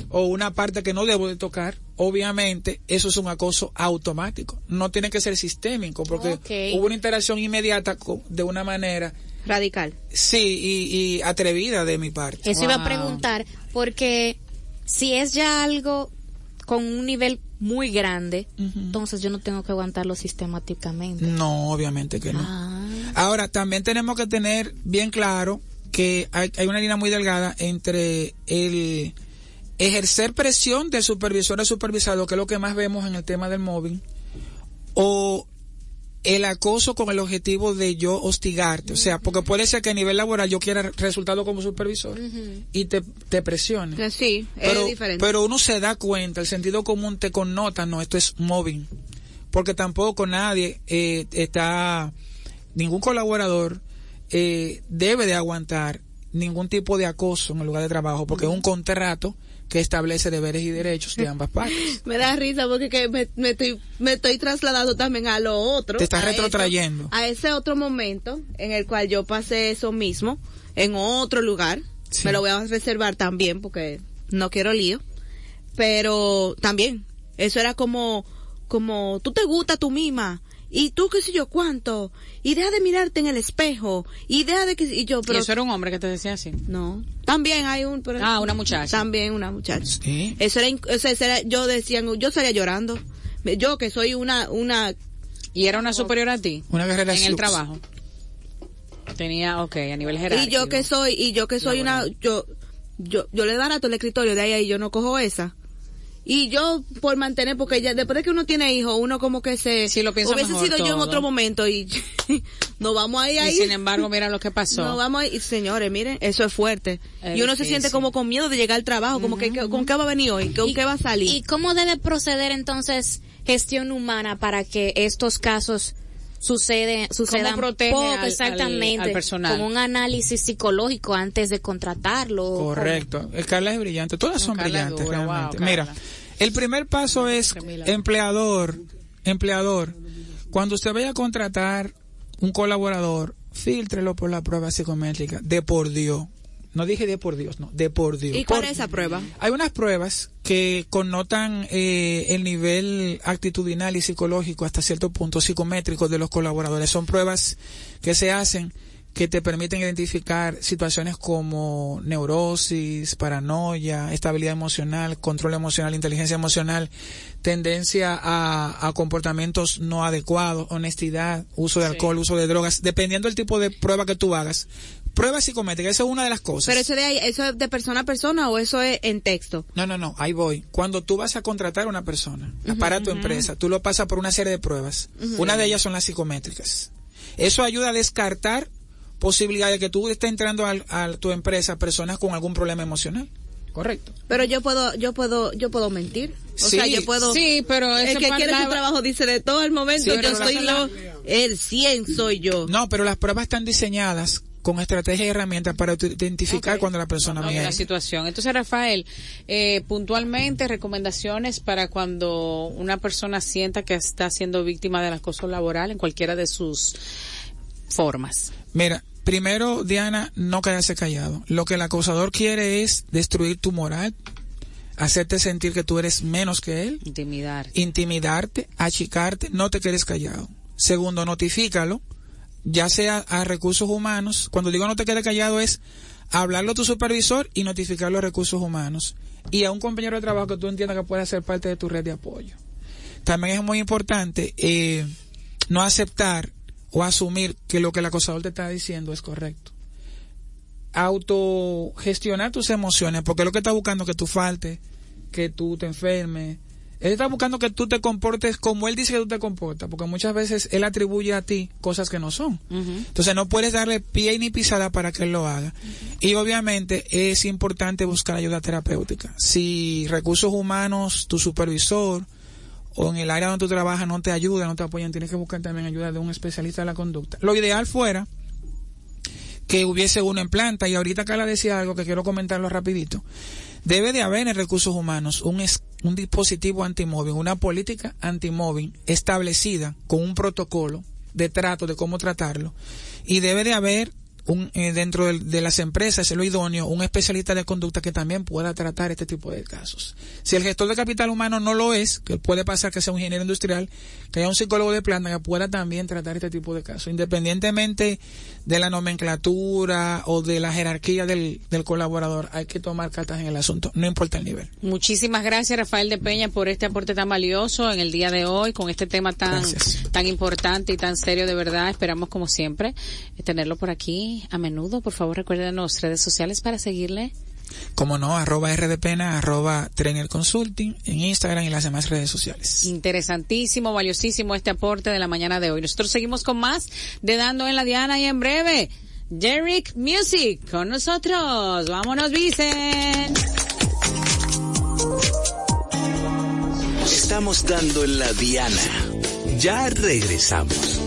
o una parte que no debo de tocar, obviamente, eso es un acoso automático. No tiene que ser sistémico, porque hubo una interacción inmediata co- de una manera, Radical. sí, y, y atrevida de mi parte. Eso iba a preguntar, porque si es ya algo con un nivel muy grande, entonces yo no tengo que aguantarlo sistemáticamente. No, obviamente que no. Ah. Ahora, también tenemos que tener bien claro que hay, hay una línea muy delgada entre el ejercer presión del supervisor al supervisado, que es lo que más vemos en el tema del móvil, o el acoso con el objetivo de yo hostigarte. O sea, porque puede ser que a nivel laboral yo quiera resultado como supervisor y te, te presione. Sí, Pero, es diferente. pero uno se da cuenta, el sentido común te connota, no, esto es móvil. Porque tampoco nadie eh, está, ningún colaborador eh, debe de aguantar ningún tipo de acoso en el lugar de trabajo, porque es un contrato que establece deberes y derechos de ambas partes. Me da risa porque que me, me estoy, me estoy trasladando también a lo otro. Te estás a eso, retrotrayendo. a ese otro momento en el cual yo pasé eso mismo en otro lugar. Sí. Me lo voy a reservar también porque no quiero lío. Pero también, eso era como, como, tú te gusta tú misma. Y tú qué sé yo cuánto. Y deja de mirarte en el espejo. Y deja de que, y yo, pero y eso era un hombre que te decía así. no. También hay un, pero Ah, una muchacha. También una muchacha. Sí. Eso era, eso era- yo decía, yo salía llorando. Yo que soy una, una, Y era una superior a ti. Una guerrera En el trabajo. Tenía, ok, a nivel jerárquico. y yo que soy, y yo que soy una, yo, yo, yo le barato el escritorio de ahí ahí, yo no cojo esa. Y yo, por mantener, porque ya, después de que uno tiene hijos, uno como que se, Sí, lo piensa hubiese mejor sido yo en otro momento y nos vamos ahí Y ahí. sin embargo, mira lo que pasó. No, vamos ahí, y señores, miren, eso es fuerte. Es y uno se siente como con miedo de llegar al trabajo, como que, que- ¿con qué va a venir hoy? ¿Con ¿Y- qué va a salir? ¿Y cómo debe proceder entonces gestión humana para que estos casos suceden, sucedan protege poco al- al- exactamente? al personal? Como un análisis psicológico antes de contratarlo. Correcto. El Carla es brillante. Todas son Carla brillantes dura, wow, realmente. Carla. El primer paso es empleador, empleador. Cuando usted vaya a contratar un colaborador, filtrelo por la prueba psicométrica de por Dios. No dije de por Dios, no, de por Dios. ¿Y cuál Por- es esa prueba? Hay unas pruebas que connotan eh, el nivel actitudinal y psicológico hasta cierto punto psicométrico de los colaboradores. Son pruebas que se hacen que te permiten identificar situaciones como neurosis, paranoia, estabilidad emocional, control emocional, inteligencia emocional, tendencia a, a comportamientos no adecuados, honestidad, uso de alcohol, uso de drogas, dependiendo del tipo de prueba que tú hagas. Prueba psicométrica, esa es una de las cosas. Pero eso de ahí, eso es de persona a persona o eso es en texto. No, no, no, ahí voy. Cuando tú vas a contratar a una persona para tu empresa, tú lo pasas por una serie de pruebas. Una de ellas son las psicométricas. Eso ayuda a descartar posibilidad de que tú estés entrando al- a, tu empresa personas con algún problema emocional. Correcto. Pero yo puedo, yo puedo, yo puedo mentir. O Sí, sea, yo puedo. Sí, pero el que quiere su trabajo dice de todo el momento. Sí, yo soy la- lo, el 100 soy yo. No, pero las pruebas están diseñadas con estrategias y herramientas para identificar cuando la persona viene. una situación. Entonces, Rafael, eh, puntualmente recomendaciones para cuando una persona sienta que está siendo víctima del acoso laboral en cualquiera de sus formas. Mira, primero, Diana, no quedarse callado. Lo que el acosador quiere es destruir tu moral, hacerte sentir que tú eres menos que él, Intimidar. intimidarte, achicarte, no te quedes callado. Segundo, notifícalo, ya sea a recursos humanos. Cuando digo no te quedes callado es hablarlo a tu supervisor y notificarlo a recursos humanos. Y a un compañero de trabajo que tú entiendas que puede ser parte de tu red de apoyo. También es muy importante eh, no aceptar o asumir que lo que el acosador te está diciendo es correcto. Autogestionar tus emociones, porque lo que está buscando es que tú faltes, que tú te enfermes. Él está buscando que tú te comportes como él dice que tú te comportas, porque muchas veces él atribuye a ti cosas que no son. Entonces no puedes darle pie ni pisada para que él lo haga. Y obviamente es importante buscar ayuda terapéutica. Si recursos humanos, tu supervisor o en el área donde tú trabajas no te ayuda, no te apoyan, tienes que buscar también ayuda de un especialista de la conducta. Lo ideal fuera que hubiese uno en planta y ahorita Carla decía algo que quiero comentarlo rapidito. Debe de haber en recursos humanos un, es- un dispositivo antimóvil, una política antimóvil establecida con un protocolo de trato de cómo tratarlo y debe de haber un, eh, dentro de, las empresas, es lo idóneo, un especialista de conducta que también pueda tratar este tipo de casos. Si el gestor de capital humano no lo es, que puede pasar que sea un ingeniero industrial, que haya un psicólogo de planta que pueda también tratar este tipo de casos, independientemente de la nomenclatura o de la jerarquía del, del colaborador, hay que tomar cartas en el asunto, no importa el nivel. Muchísimas gracias, Rafael de Peña, por este aporte tan valioso en el día de hoy, con este tema tan, Gracias. tan importante y tan serio de verdad. Esperamos, como siempre, tenerlo por aquí a menudo. Por favor, recuérdenos redes sociales para seguirle. Como no, arroba rdpena, arroba trainer consulting en Instagram y las demás redes sociales. Interesantísimo, valiosísimo este aporte de la mañana de hoy. Nosotros seguimos con más de Dando en la Diana y en breve, Jerick Music con nosotros. Vámonos, Vicen. Estamos dando en la diana. Ya regresamos.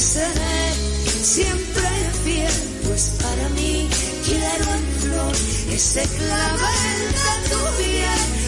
Siempre fiel, pues para mí quiero en flor ese clavel de tu piel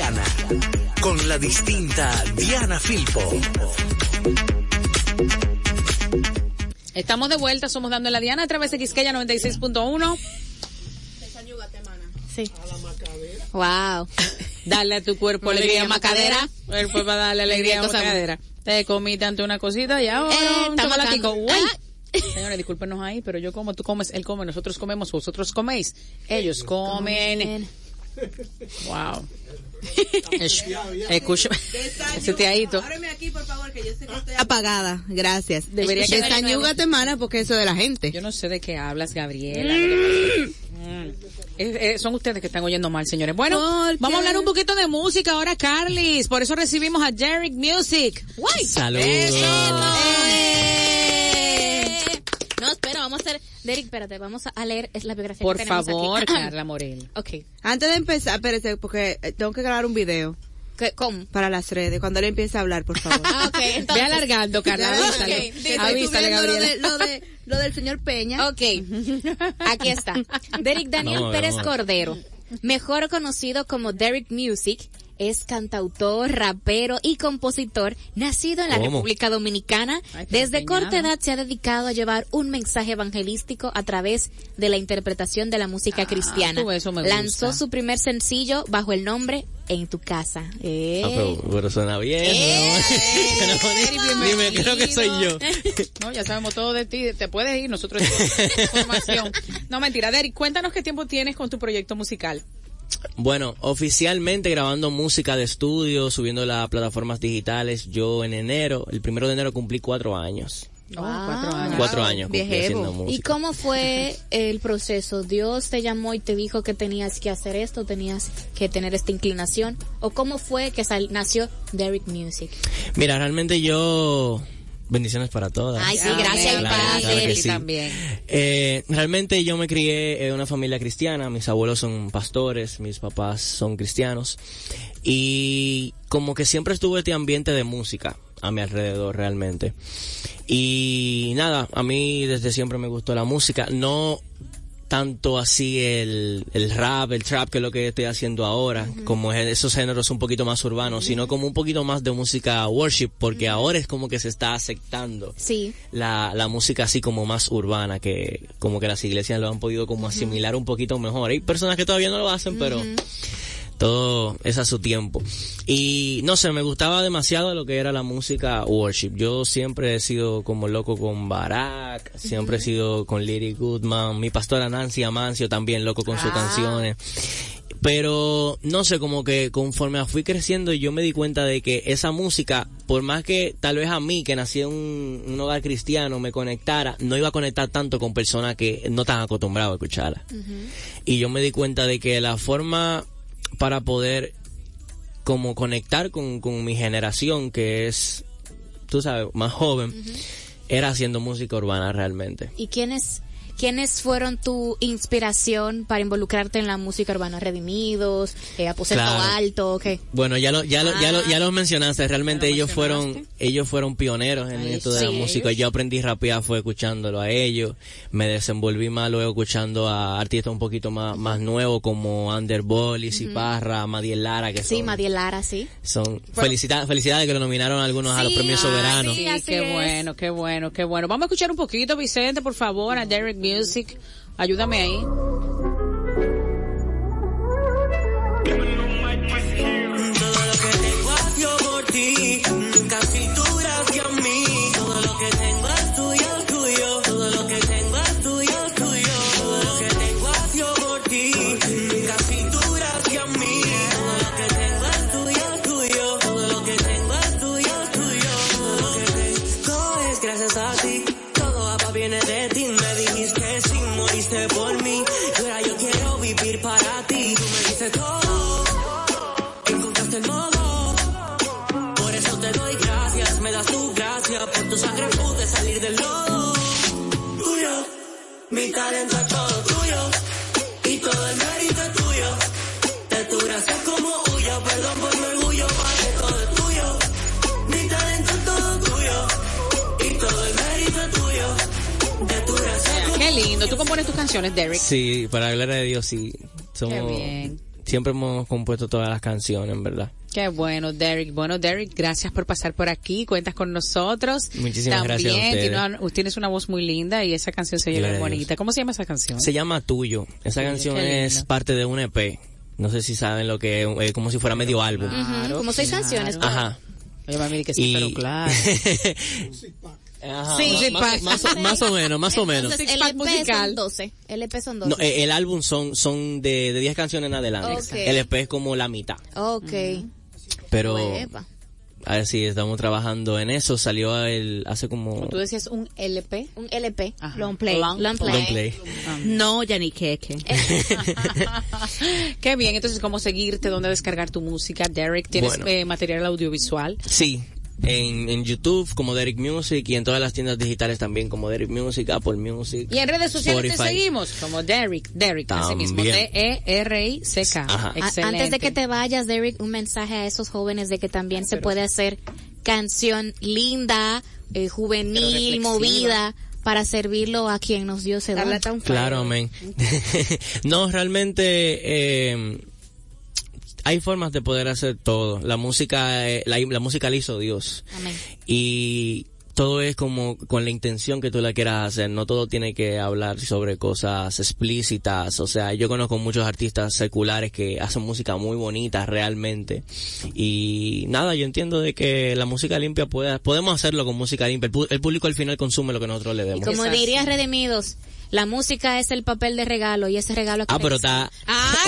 Diana. Con la distinta Diana Filpo. Estamos de vuelta, somos Dando en la Diana a través de Quisqueya 96.1. Sí. Wow. Dale a tu cuerpo alegría macadera. Cuerpo para darle alegría macadera. Te comiste ante una cosita y ahora Eh, un estamos chocolatico. Señores, discúlpenos ahí, pero yo como, tú comes, él come, nosotros comemos, vosotros coméis. Ellos comen. Wow. Teadito. aquí, por favor, que yo sé que estoy apagada. Gracias. Debería nuevo. Desañúgate, mana, porque eso de la gente. Yo no sé de qué hablas, Gabriela. Mm. Eh, eh, son ustedes que están oyendo mal, señores. Bueno, ¿Por vamos a hablar un poquito de música ahora, Carlis. Por eso recibimos a Derek Music. ¡Guay! Saludos. Eh. Derek, espérate, vamos a leer es la biografía Por que tenemos favor, aquí. Carla Morel. ok. Antes de empezar, espérese, porque eh, tengo que grabar un video ¿Qué- ¿Cómo? para las redes. Cuando él empiece a hablar, por favor. Ah, ok, Ve entonces. alargando, Carla. Avísale. ok, dime, Avísale, Gabriela. Lo, de, lo, de, lo del señor Peña. Ok, aquí está. Derek Daniel Pérez. Cordero, mejor conocido como Derek Music, es cantautor, rapero y compositor, nacido en la ¿Cómo? República Dominicana. Ay, Desde corta edad se ha dedicado a llevar un mensaje evangelístico a través de la interpretación de la música Ah, cristiana. tú, eso me Lanzó gusta. su primer sencillo bajo el nombre En tu casa. Eh. Ah, pero, pero suena bien. Eric, ¿no? Dime, creo que soy yo. No, ya sabemos todo de ti. Te puedes ir, nosotros información. No, mentira. Derek, cuéntanos qué tiempo tienes con tu proyecto musical. Bueno, oficialmente grabando música de estudio, subiendo las plataformas digitales, yo en enero, el primero de enero cumplí cuatro años. Oh, cuatro años. Cuatro años haciendo música. ¿Y cómo fue el proceso? ¿Dios te llamó y te dijo que tenías que hacer esto, tenías que tener esta inclinación? ¿O cómo fue que sal- nació Derek Music? Mira, realmente yo... Bendiciones para todas. Ay, sí, gracias y Claro, paz, claro que Derek. sí. también. Eh, realmente yo me crié en una familia cristiana, mis abuelos son pastores, mis papás son cristianos y como que siempre estuvo este ambiente de música a mi alrededor realmente. Y nada, a mí desde siempre me gustó la música, no tanto así el, el rap, el trap, que es lo que estoy haciendo ahora, como es esos géneros un poquito más urbanos, sino como un poquito más de música worship, porque ahora es como que se está aceptando Sí. la, la música así como más urbana, que como que las iglesias lo han podido como asimilar un poquito mejor. Hay personas que todavía no lo hacen, pero todo es a su tiempo. Y no sé, me gustaba demasiado lo que era la música worship. Yo siempre he sido como loco con Barack, siempre he sido con Lyric Goodman, mi pastora Nancy Amancio también loco con sus canciones. Pero no sé, como que conforme fui creciendo yo me di cuenta de que esa música, por más que tal vez a mí que nací en un, un hogar cristiano me conectara, no iba a conectar tanto con personas que no están acostumbrados a escucharla. Y yo me di cuenta de que la forma para poder como conectar con, con mi generación que es, tú sabes, más joven, era haciendo música urbana realmente. ¿Y quiénes, quiénes fueron tu inspiración para involucrarte en la música urbana? ¿Redimidos? Eh, ¿Aposento Claro. Alto? ¿Qué? Bueno, ya lo, ya lo, ya lo, ya lo mencionaste. Realmente lo ellos fueron, ellos fueron pioneros en Ay, esto de la música. Yo aprendí rapear fue escuchándolo a ellos. Me desenvolví más luego escuchando a artistas un poquito más, más nuevos como Underball, y Parra, Madiel Lara, que Sí, son, Madiel Lara, sí. son felicidades, felicidades que lo nominaron algunos a los premios ah, soberanos. sí. Sí, así qué es. bueno, qué bueno, qué bueno. Vamos a escuchar un poquito, Vicente, por favor, a Derek Music. Ayúdame ahí. Por mí. Ahora yo quiero vivir para ti. Tú me dices todo encontraste el modo. Por eso te doy gracias, me das tu gracia. Por tu sangre pude salir del lodo. Tuyo, mi talento es todo tus canciones, Derek? Sí, para la gloria de Dios, sí. Somos, Qué bien. siempre hemos compuesto todas las canciones, en verdad. Qué bueno, Derek. Bueno, Derek, gracias por pasar por aquí. Cuentas con nosotros. Muchísimas gracias a También ustedes. tiene una- tienes una voz muy linda y esa canción se oye Gloria muy a Dios. bonita. ¿Cómo se llama esa canción? Se llama Tuyo. Esa Tuyo, canción es parte de un EP. No sé si saben lo que es, eh, como si fuera medio álbum. Ujú, como seis canciones. ¿no? Ajá. Oye, mami, que sí, Y- pero claro. Ajá, Sí, más, más- más- más o menos, más o menos. Entonces, Six pack el EP musical. son 12. El EP son 12. No, el álbum son son de, de 10 canciones en adelante. Ok. El EP es como la mitad. ok. Pero Uepa. a ver si estamos trabajando en eso. Salió el, hace como Tú decías un LP. Un LP. Ajá. Long play. Long play. long play. No, ya ni queque. Qué bien, entonces, ¿cómo seguirte? ¿Dónde descargar tu música? Derek, ¿tienes Bueno. eh, material audiovisual? Sí, en, en YouTube como Derek Music y en todas las tiendas digitales también como Derek Music, Apple Music. Y en redes sociales te seguimos como Derek, Derek, así mismo. D-E-R-I-C-K. Antes de que te vayas, Derek, un mensaje a esos jóvenes de que también se puede hacer canción linda, eh, juvenil, movida, para servirlo a quien nos dio ese don. Claro, amén. no, realmente eh, hay formas de poder hacer todo. La música, eh, la, la música la hizo Dios. Amén. y todo es como con la intención que tú la quieras hacer, no todo tiene que hablar sobre cosas explícitas, o sea, yo conozco muchos artistas seculares que hacen música muy bonita realmente y nada, yo entiendo de que la música limpia puede, podemos hacerlo con música limpia, el, pu- el público al final consume lo que nosotros le Y demos. como diría Redimidos, la música es el papel de regalo y ese regalo Ah, pero está...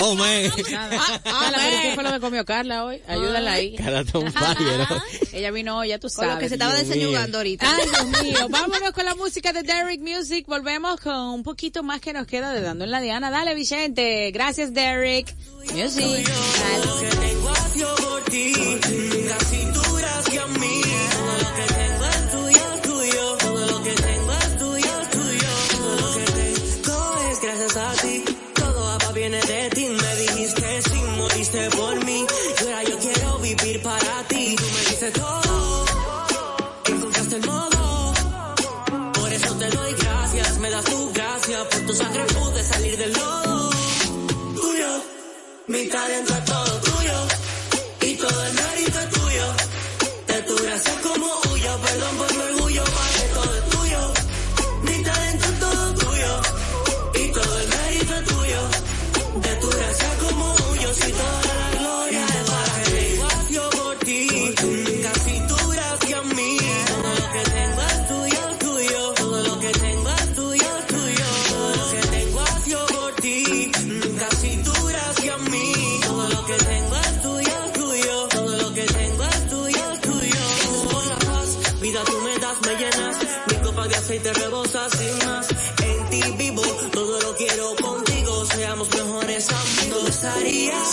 oh, man. Nada. Carla, pero ¿qué fue lo que comió Carla hoy? Ayúdala ahí. Cara tan fire, ¿no? Ella vino hoy, ya tú Con sabes. lo que se estaba desayugando ahorita. Ay, Dios mío. Vámonos con la música de Derek Music. Volvemos con un poquito más que nos queda de Dando en la Diana. Dale, Vicente. Gracias, Derek. Music. Todo Mi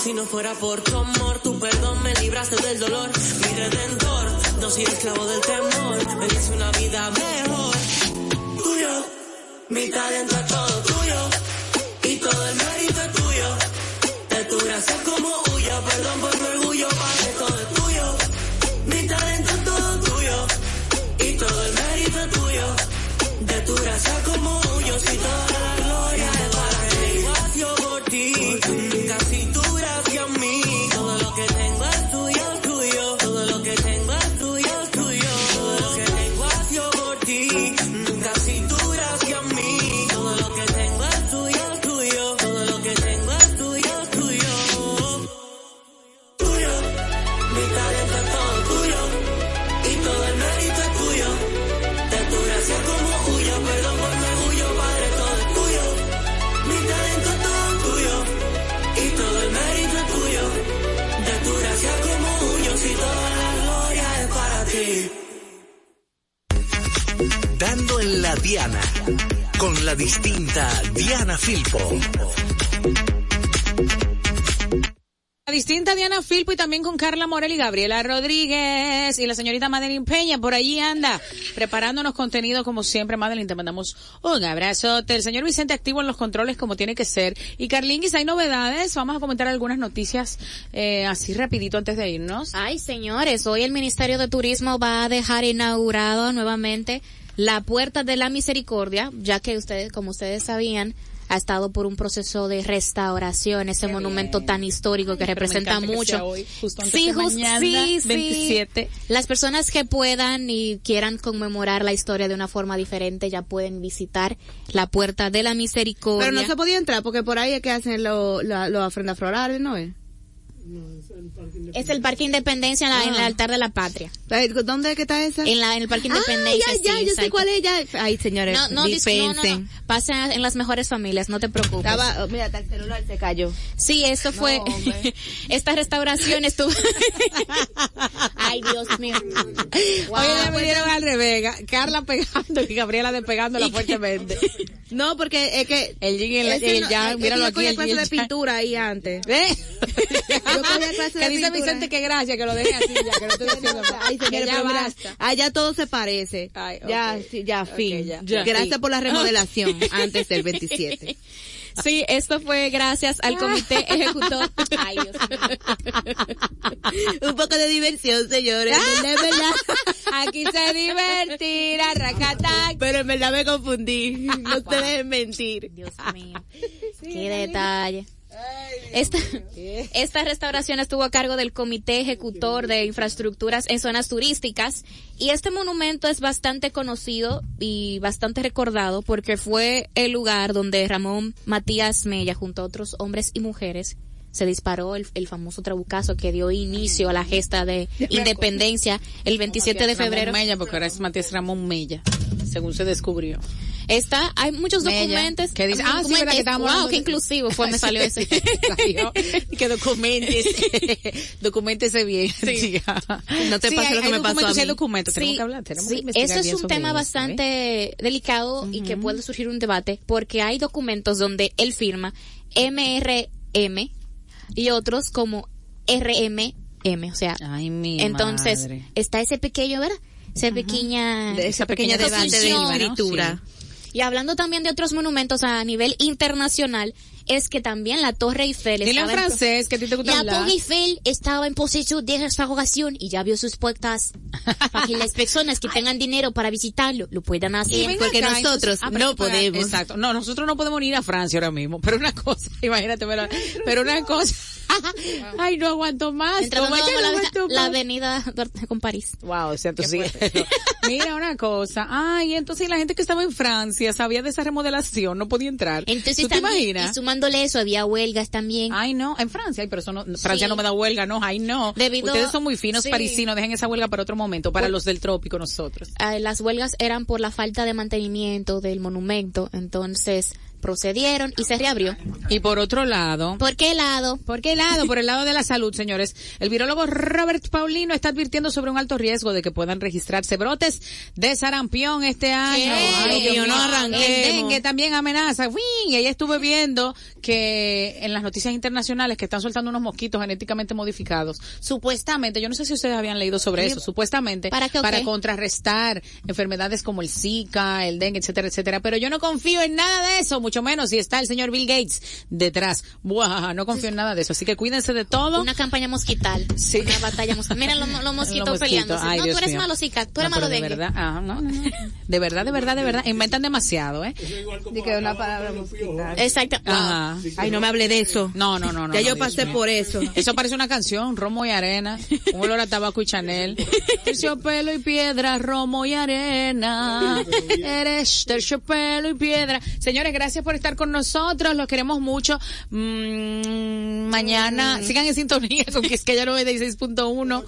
si no fuera por tu amor, tu perdón me libraste del dolor. Mi redentor, no soy esclavo del temor. Me dice una vida mejor. Tuyo, mi talento es todo tuyo. Y todo el mérito es tuyo. De tu gracia como huyo, perdón por mi orgullo, padre, todo es tuyo. Mi talento es todo tuyo. Y todo el mérito es tuyo. De tu gracia como distinta Diana Filpo. La distinta Diana Filpo y también con Carla Morel y Gabriela Rodríguez y la señorita Madeline Peña por allí anda preparándonos contenido como siempre. Madeline, te mandamos un abrazote. El señor Vicente activo en los controles como tiene que ser. Y Carlinguis, hay novedades. Vamos a comentar algunas noticias eh, así rapidito antes de irnos. Ay, señores, hoy el Ministerio de Turismo va a dejar inaugurado nuevamente la Puerta de la Misericordia, ya que ustedes, como ustedes sabían, ha estado por un proceso de restauración, ese monumento tan histórico que Pero representa que mucho. sea hoy, justo antes sí, de jus- mañana, sí, sí. 27. Las personas que puedan y quieran conmemorar la historia de una forma diferente ya pueden visitar la Puerta de la Misericordia. Pero no se podía entrar porque por ahí es que hacen los lo, lo ofrendas florales, ¿no es? Es el Parque Independencia en, la- en el Ah. altar de la patria. ¿Dónde es que está esa? En, la, en el Parque Ah, Independencia. ya, ya, sí, yo sé cuál es ya. Ay, señores, No, no, dis- no, no, dispensen. no. Pasa en las mejores familias, no te preocupes. Estaba, oh, mira, hasta el celular se cayó. Sí, esto fue, esta restauración estuvo. Ay, Dios mío. Oye, ya vinieron al revés. Carla pegando y Gabriela despegándola fuertemente. No, porque es que... El yin y el, el no- yang, míralo yo aquí. El clase de el pintura ahí antes. ¿Eh? Clase de que dice pintura. Vicente que gracias, que lo deje así ya, que no estoy diciendo. Ay, Que señores, ya basta. allá todo se parece. Ay, Ya, sí, ya, fin. ya. Gracias Sí. por la remodelación antes del 27. Sí, esto fue gracias al comité ejecutor. Ay, Dios mío. Un poco de diversión, señores. Ah. Aquí se divertirá, racatac. Pero en verdad me confundí. No se dejen mentir. Dios mío. Qué detalle. Esta, esta restauración estuvo a cargo del Comité Ejecutor de Infraestructuras en Zonas Turísticas y este monumento es bastante conocido y bastante recordado porque fue el lugar donde Ramón Matías Mella junto a otros hombres y mujeres se disparó el, el famoso trabucazo que dio inicio a la gesta de independencia el 27 de febrero. Ramón Mella, porque ahora es Matías Ramón Mella, según se descubrió. Está, hay muchos Mella, documentos. que dice- ah, sí, verdad que wow, qué inclusivo fue, me salió ese. Que documentes, documentese bien. Sí. No te Sí, lo que me pasó a sí hay mí. documentos, tenemos Sí, que hablar, tenemos sí, que eso es bien un tema eso, ¿eh? bastante delicado y que puede surgir un debate porque hay documentos donde él firma MRM y otros como RMM, o sea, Ay, mi entonces madre. está ese pequeño, ¿verdad? Esa pequeña, De esa pequeña pequeña debate de escritura. Y hablando también de otros monumentos a nivel internacional, es que también la Torre Eiffel Dile en estaba en- francés, que a ti te gusta la hablar. Torre Eiffel estaba en posesión de restauración y ya abrió sus puertas para que las personas que tengan dinero para visitarlo lo puedan hacer. porque acá, nosotros entonces- ah, no podemos. Exacto. No, nosotros no podemos ir a Francia ahora mismo. Pero una cosa, imagínate, pero, pero una cosa. Ay, no aguanto más. Entrando ¿Cómo es que a no la, aguanto la más? avenida Duarte con París. Wow, o sea, sí. Mira una cosa. Ay, entonces la gente que estaba en Francia sabía de esa remodelación, no podía entrar. Entonces ¿Tú te también, imaginas? y sumándole eso, había huelgas también. Ay, no, en Francia, ay, pero eso no, Francia Sí. no me da huelga, no, ay, no. Debido- Ustedes son muy finos sí. parisinos, dejen esa huelga para otro momento, para los del trópico nosotros. Ah, las huelgas eran por la falta de mantenimiento del monumento, entonces procedieron y se reabrió. Y por otro lado, ¿Por qué lado? ¿Por qué lado? Por el lado de la salud, señores. El virólogo Robert Paulino está advirtiendo sobre un alto riesgo de que puedan registrarse brotes de sarampión este año. Ay, Dios mío, El dengue también amenaza. Y ahí estuve viendo que en las noticias internacionales que están soltando unos mosquitos genéticamente modificados. Supuestamente, yo no sé si ustedes habían leído sobre eso, supuestamente ¿Para qué qué? contrarrestar enfermedades como el Zika, el dengue, etcétera, etcétera. Pero yo no confío en nada de eso, mucho menos si está el señor Bill Gates detrás. Buah, no confío en nada de eso. Así que cuídense de todo. Una campaña mosquital. Sí. Una batalla mosquital. Miren los, mosquitos peleándose. Ay, no, Dios tú eres mío. malo, Zika. Tú eres No, malo de verdad, ah, no, no, no. De verdad, de verdad, de verdad. Inventan demasiado, ¿eh? Di que una palabra mosquital. Exacto. Ajá. Ay, no me hable de eso. No, no, no, no. Ya no, yo pasé mío. por eso. Eso parece una canción, Romo y Arena, un olor a tabaco y Chanel. Terciopelo y piedra, Romo y Arena. Eres terciopelo y piedra. Señores, gracias por estar con nosotros, los queremos mucho. Mm, mañana, sigan en sintonía con Quisqueya 96.1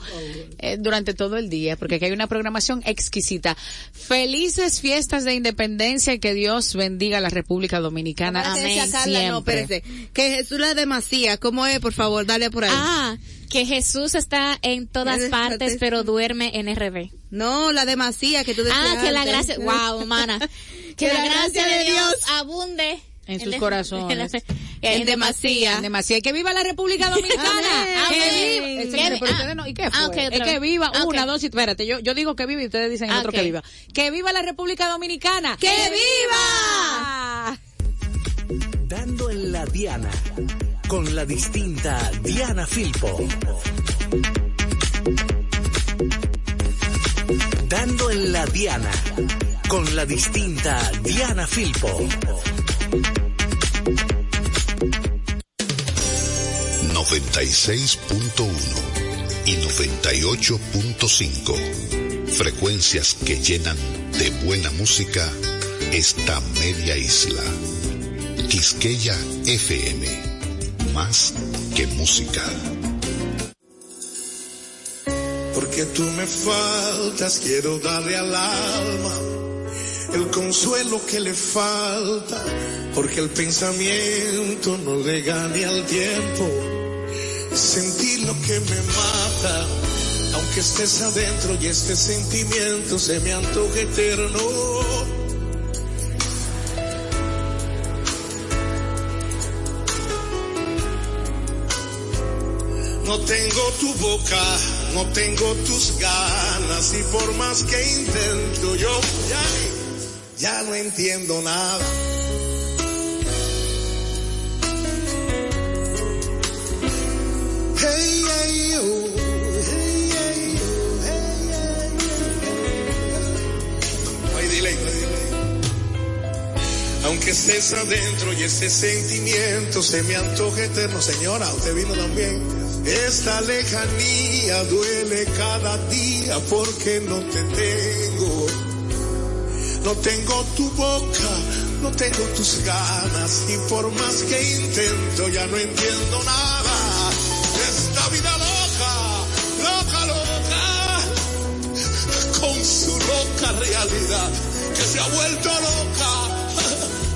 eh, durante todo el día, porque aquí hay una programación exquisita. Felices fiestas de independencia y que Dios bendiga a la República Dominicana. Amén. decía Carla, no, Siempre. espérese. Que Jesús la demasía. ¿Cómo es? Por favor, dale por ahí. Ah, que Jesús está en todas partes, pero duerme en RB. No, la demasía que tú decías Ah, que la gracia, wow, mana. Que la gracia de Dios abunde En sus corazones. en demasía. Demasiado. Y que viva la República Dominicana. Que viva. ¿Y qué fue? Ah, otra es que viva Ah, una, dos y espérate. Yo, yo digo que viva y ustedes dicen el Ah, otro que viva. Que viva la República Dominicana. ¡Que viva! Dando en la Diana con la distinta Diana Filpo. Dando en la Diana con la distinta Diana Filpo. 96.1 y 98.5. Frecuencias que llenan de buena música esta media isla. Quisqueya FM. Más que música. Porque tú me faltas, quiero darle al alma el consuelo que le falta, porque el pensamiento no le gane al tiempo. Sentir lo que me mata, aunque estés adentro y este sentimiento se me antoja eterno. No tengo tu boca, no tengo tus ganas y por más que intento yo ya, ya no entiendo nada. Hey, hey, hey, hey. Aunque estés adentro y ese sentimiento se me antoja eterno, señora, usted vino también. Esta lejanía duele cada día porque no te tengo. No tengo tu boca, no tengo tus ganas y por más que intento ya no entiendo nada. Esta vida loca, loca, loca, con su loca realidad que se ha vuelto loca,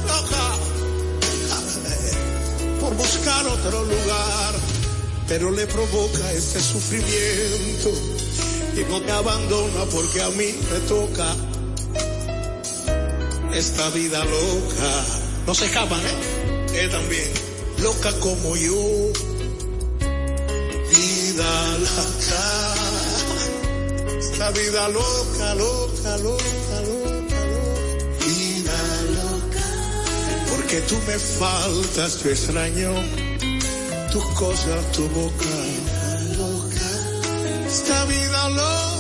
loca, por buscar otro lugar pero le provoca este sufrimiento y no te abandona porque a mí me toca esta vida loca. No se escapan, ¿eh? Él también, loca como yo. Vida loca. Esta vida loca, loca, loca, loca, loca. Vida loca. Porque tú me faltas, yo extraño tus cosas, tu boca. Loca. Esta vida loca,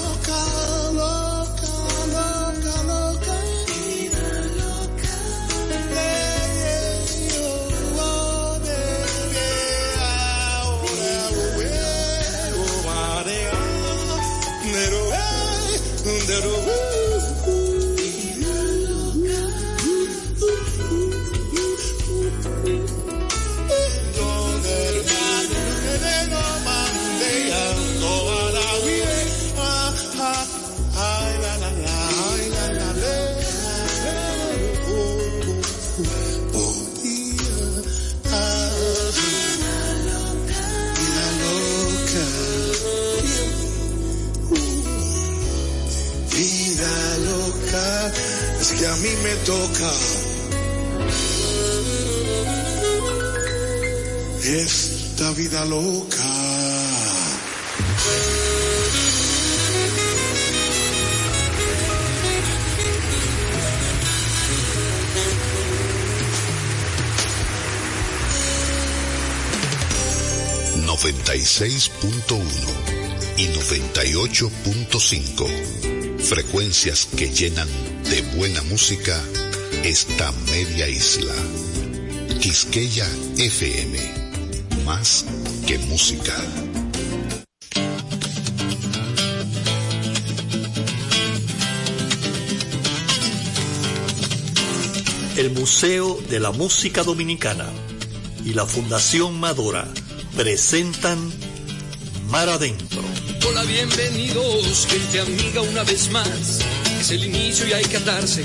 toca. Esta vida loca. .1 y 98.5. Frecuencias que llenan de buena música esta media isla. Quisqueya FM. Más que música. El Museo de la Música Dominicana y la Fundación Madora presentan Mar Adentro. Hola, bienvenidos, gente amiga, una vez más. Es el inicio y hay que atarse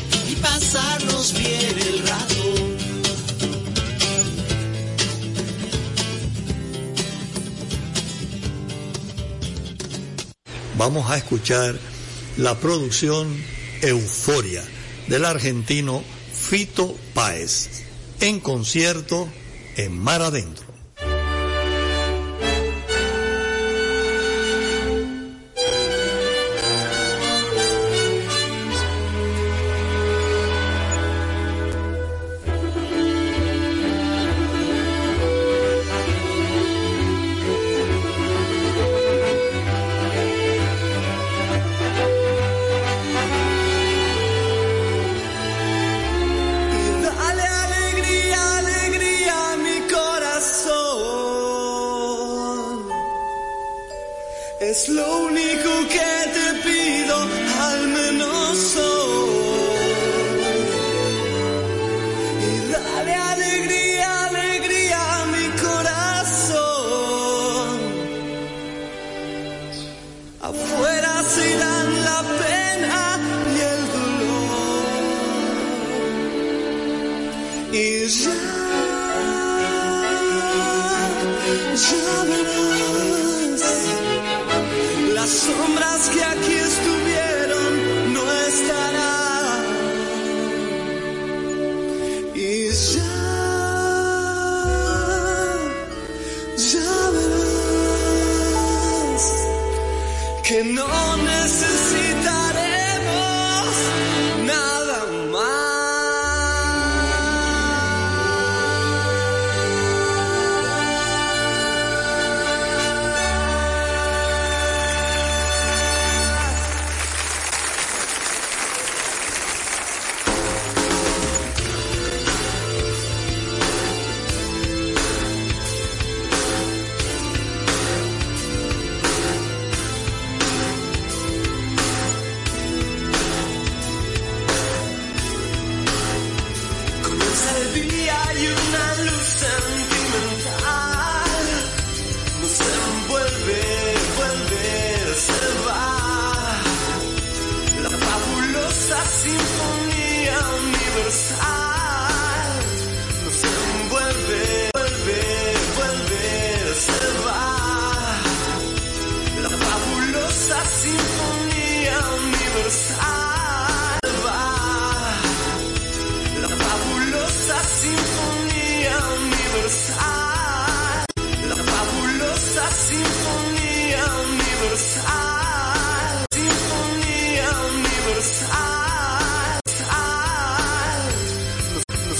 pasarnos bien el rato. Vamos a escuchar la producción Euforia del argentino Fito Páez en concierto en Mar Adentro.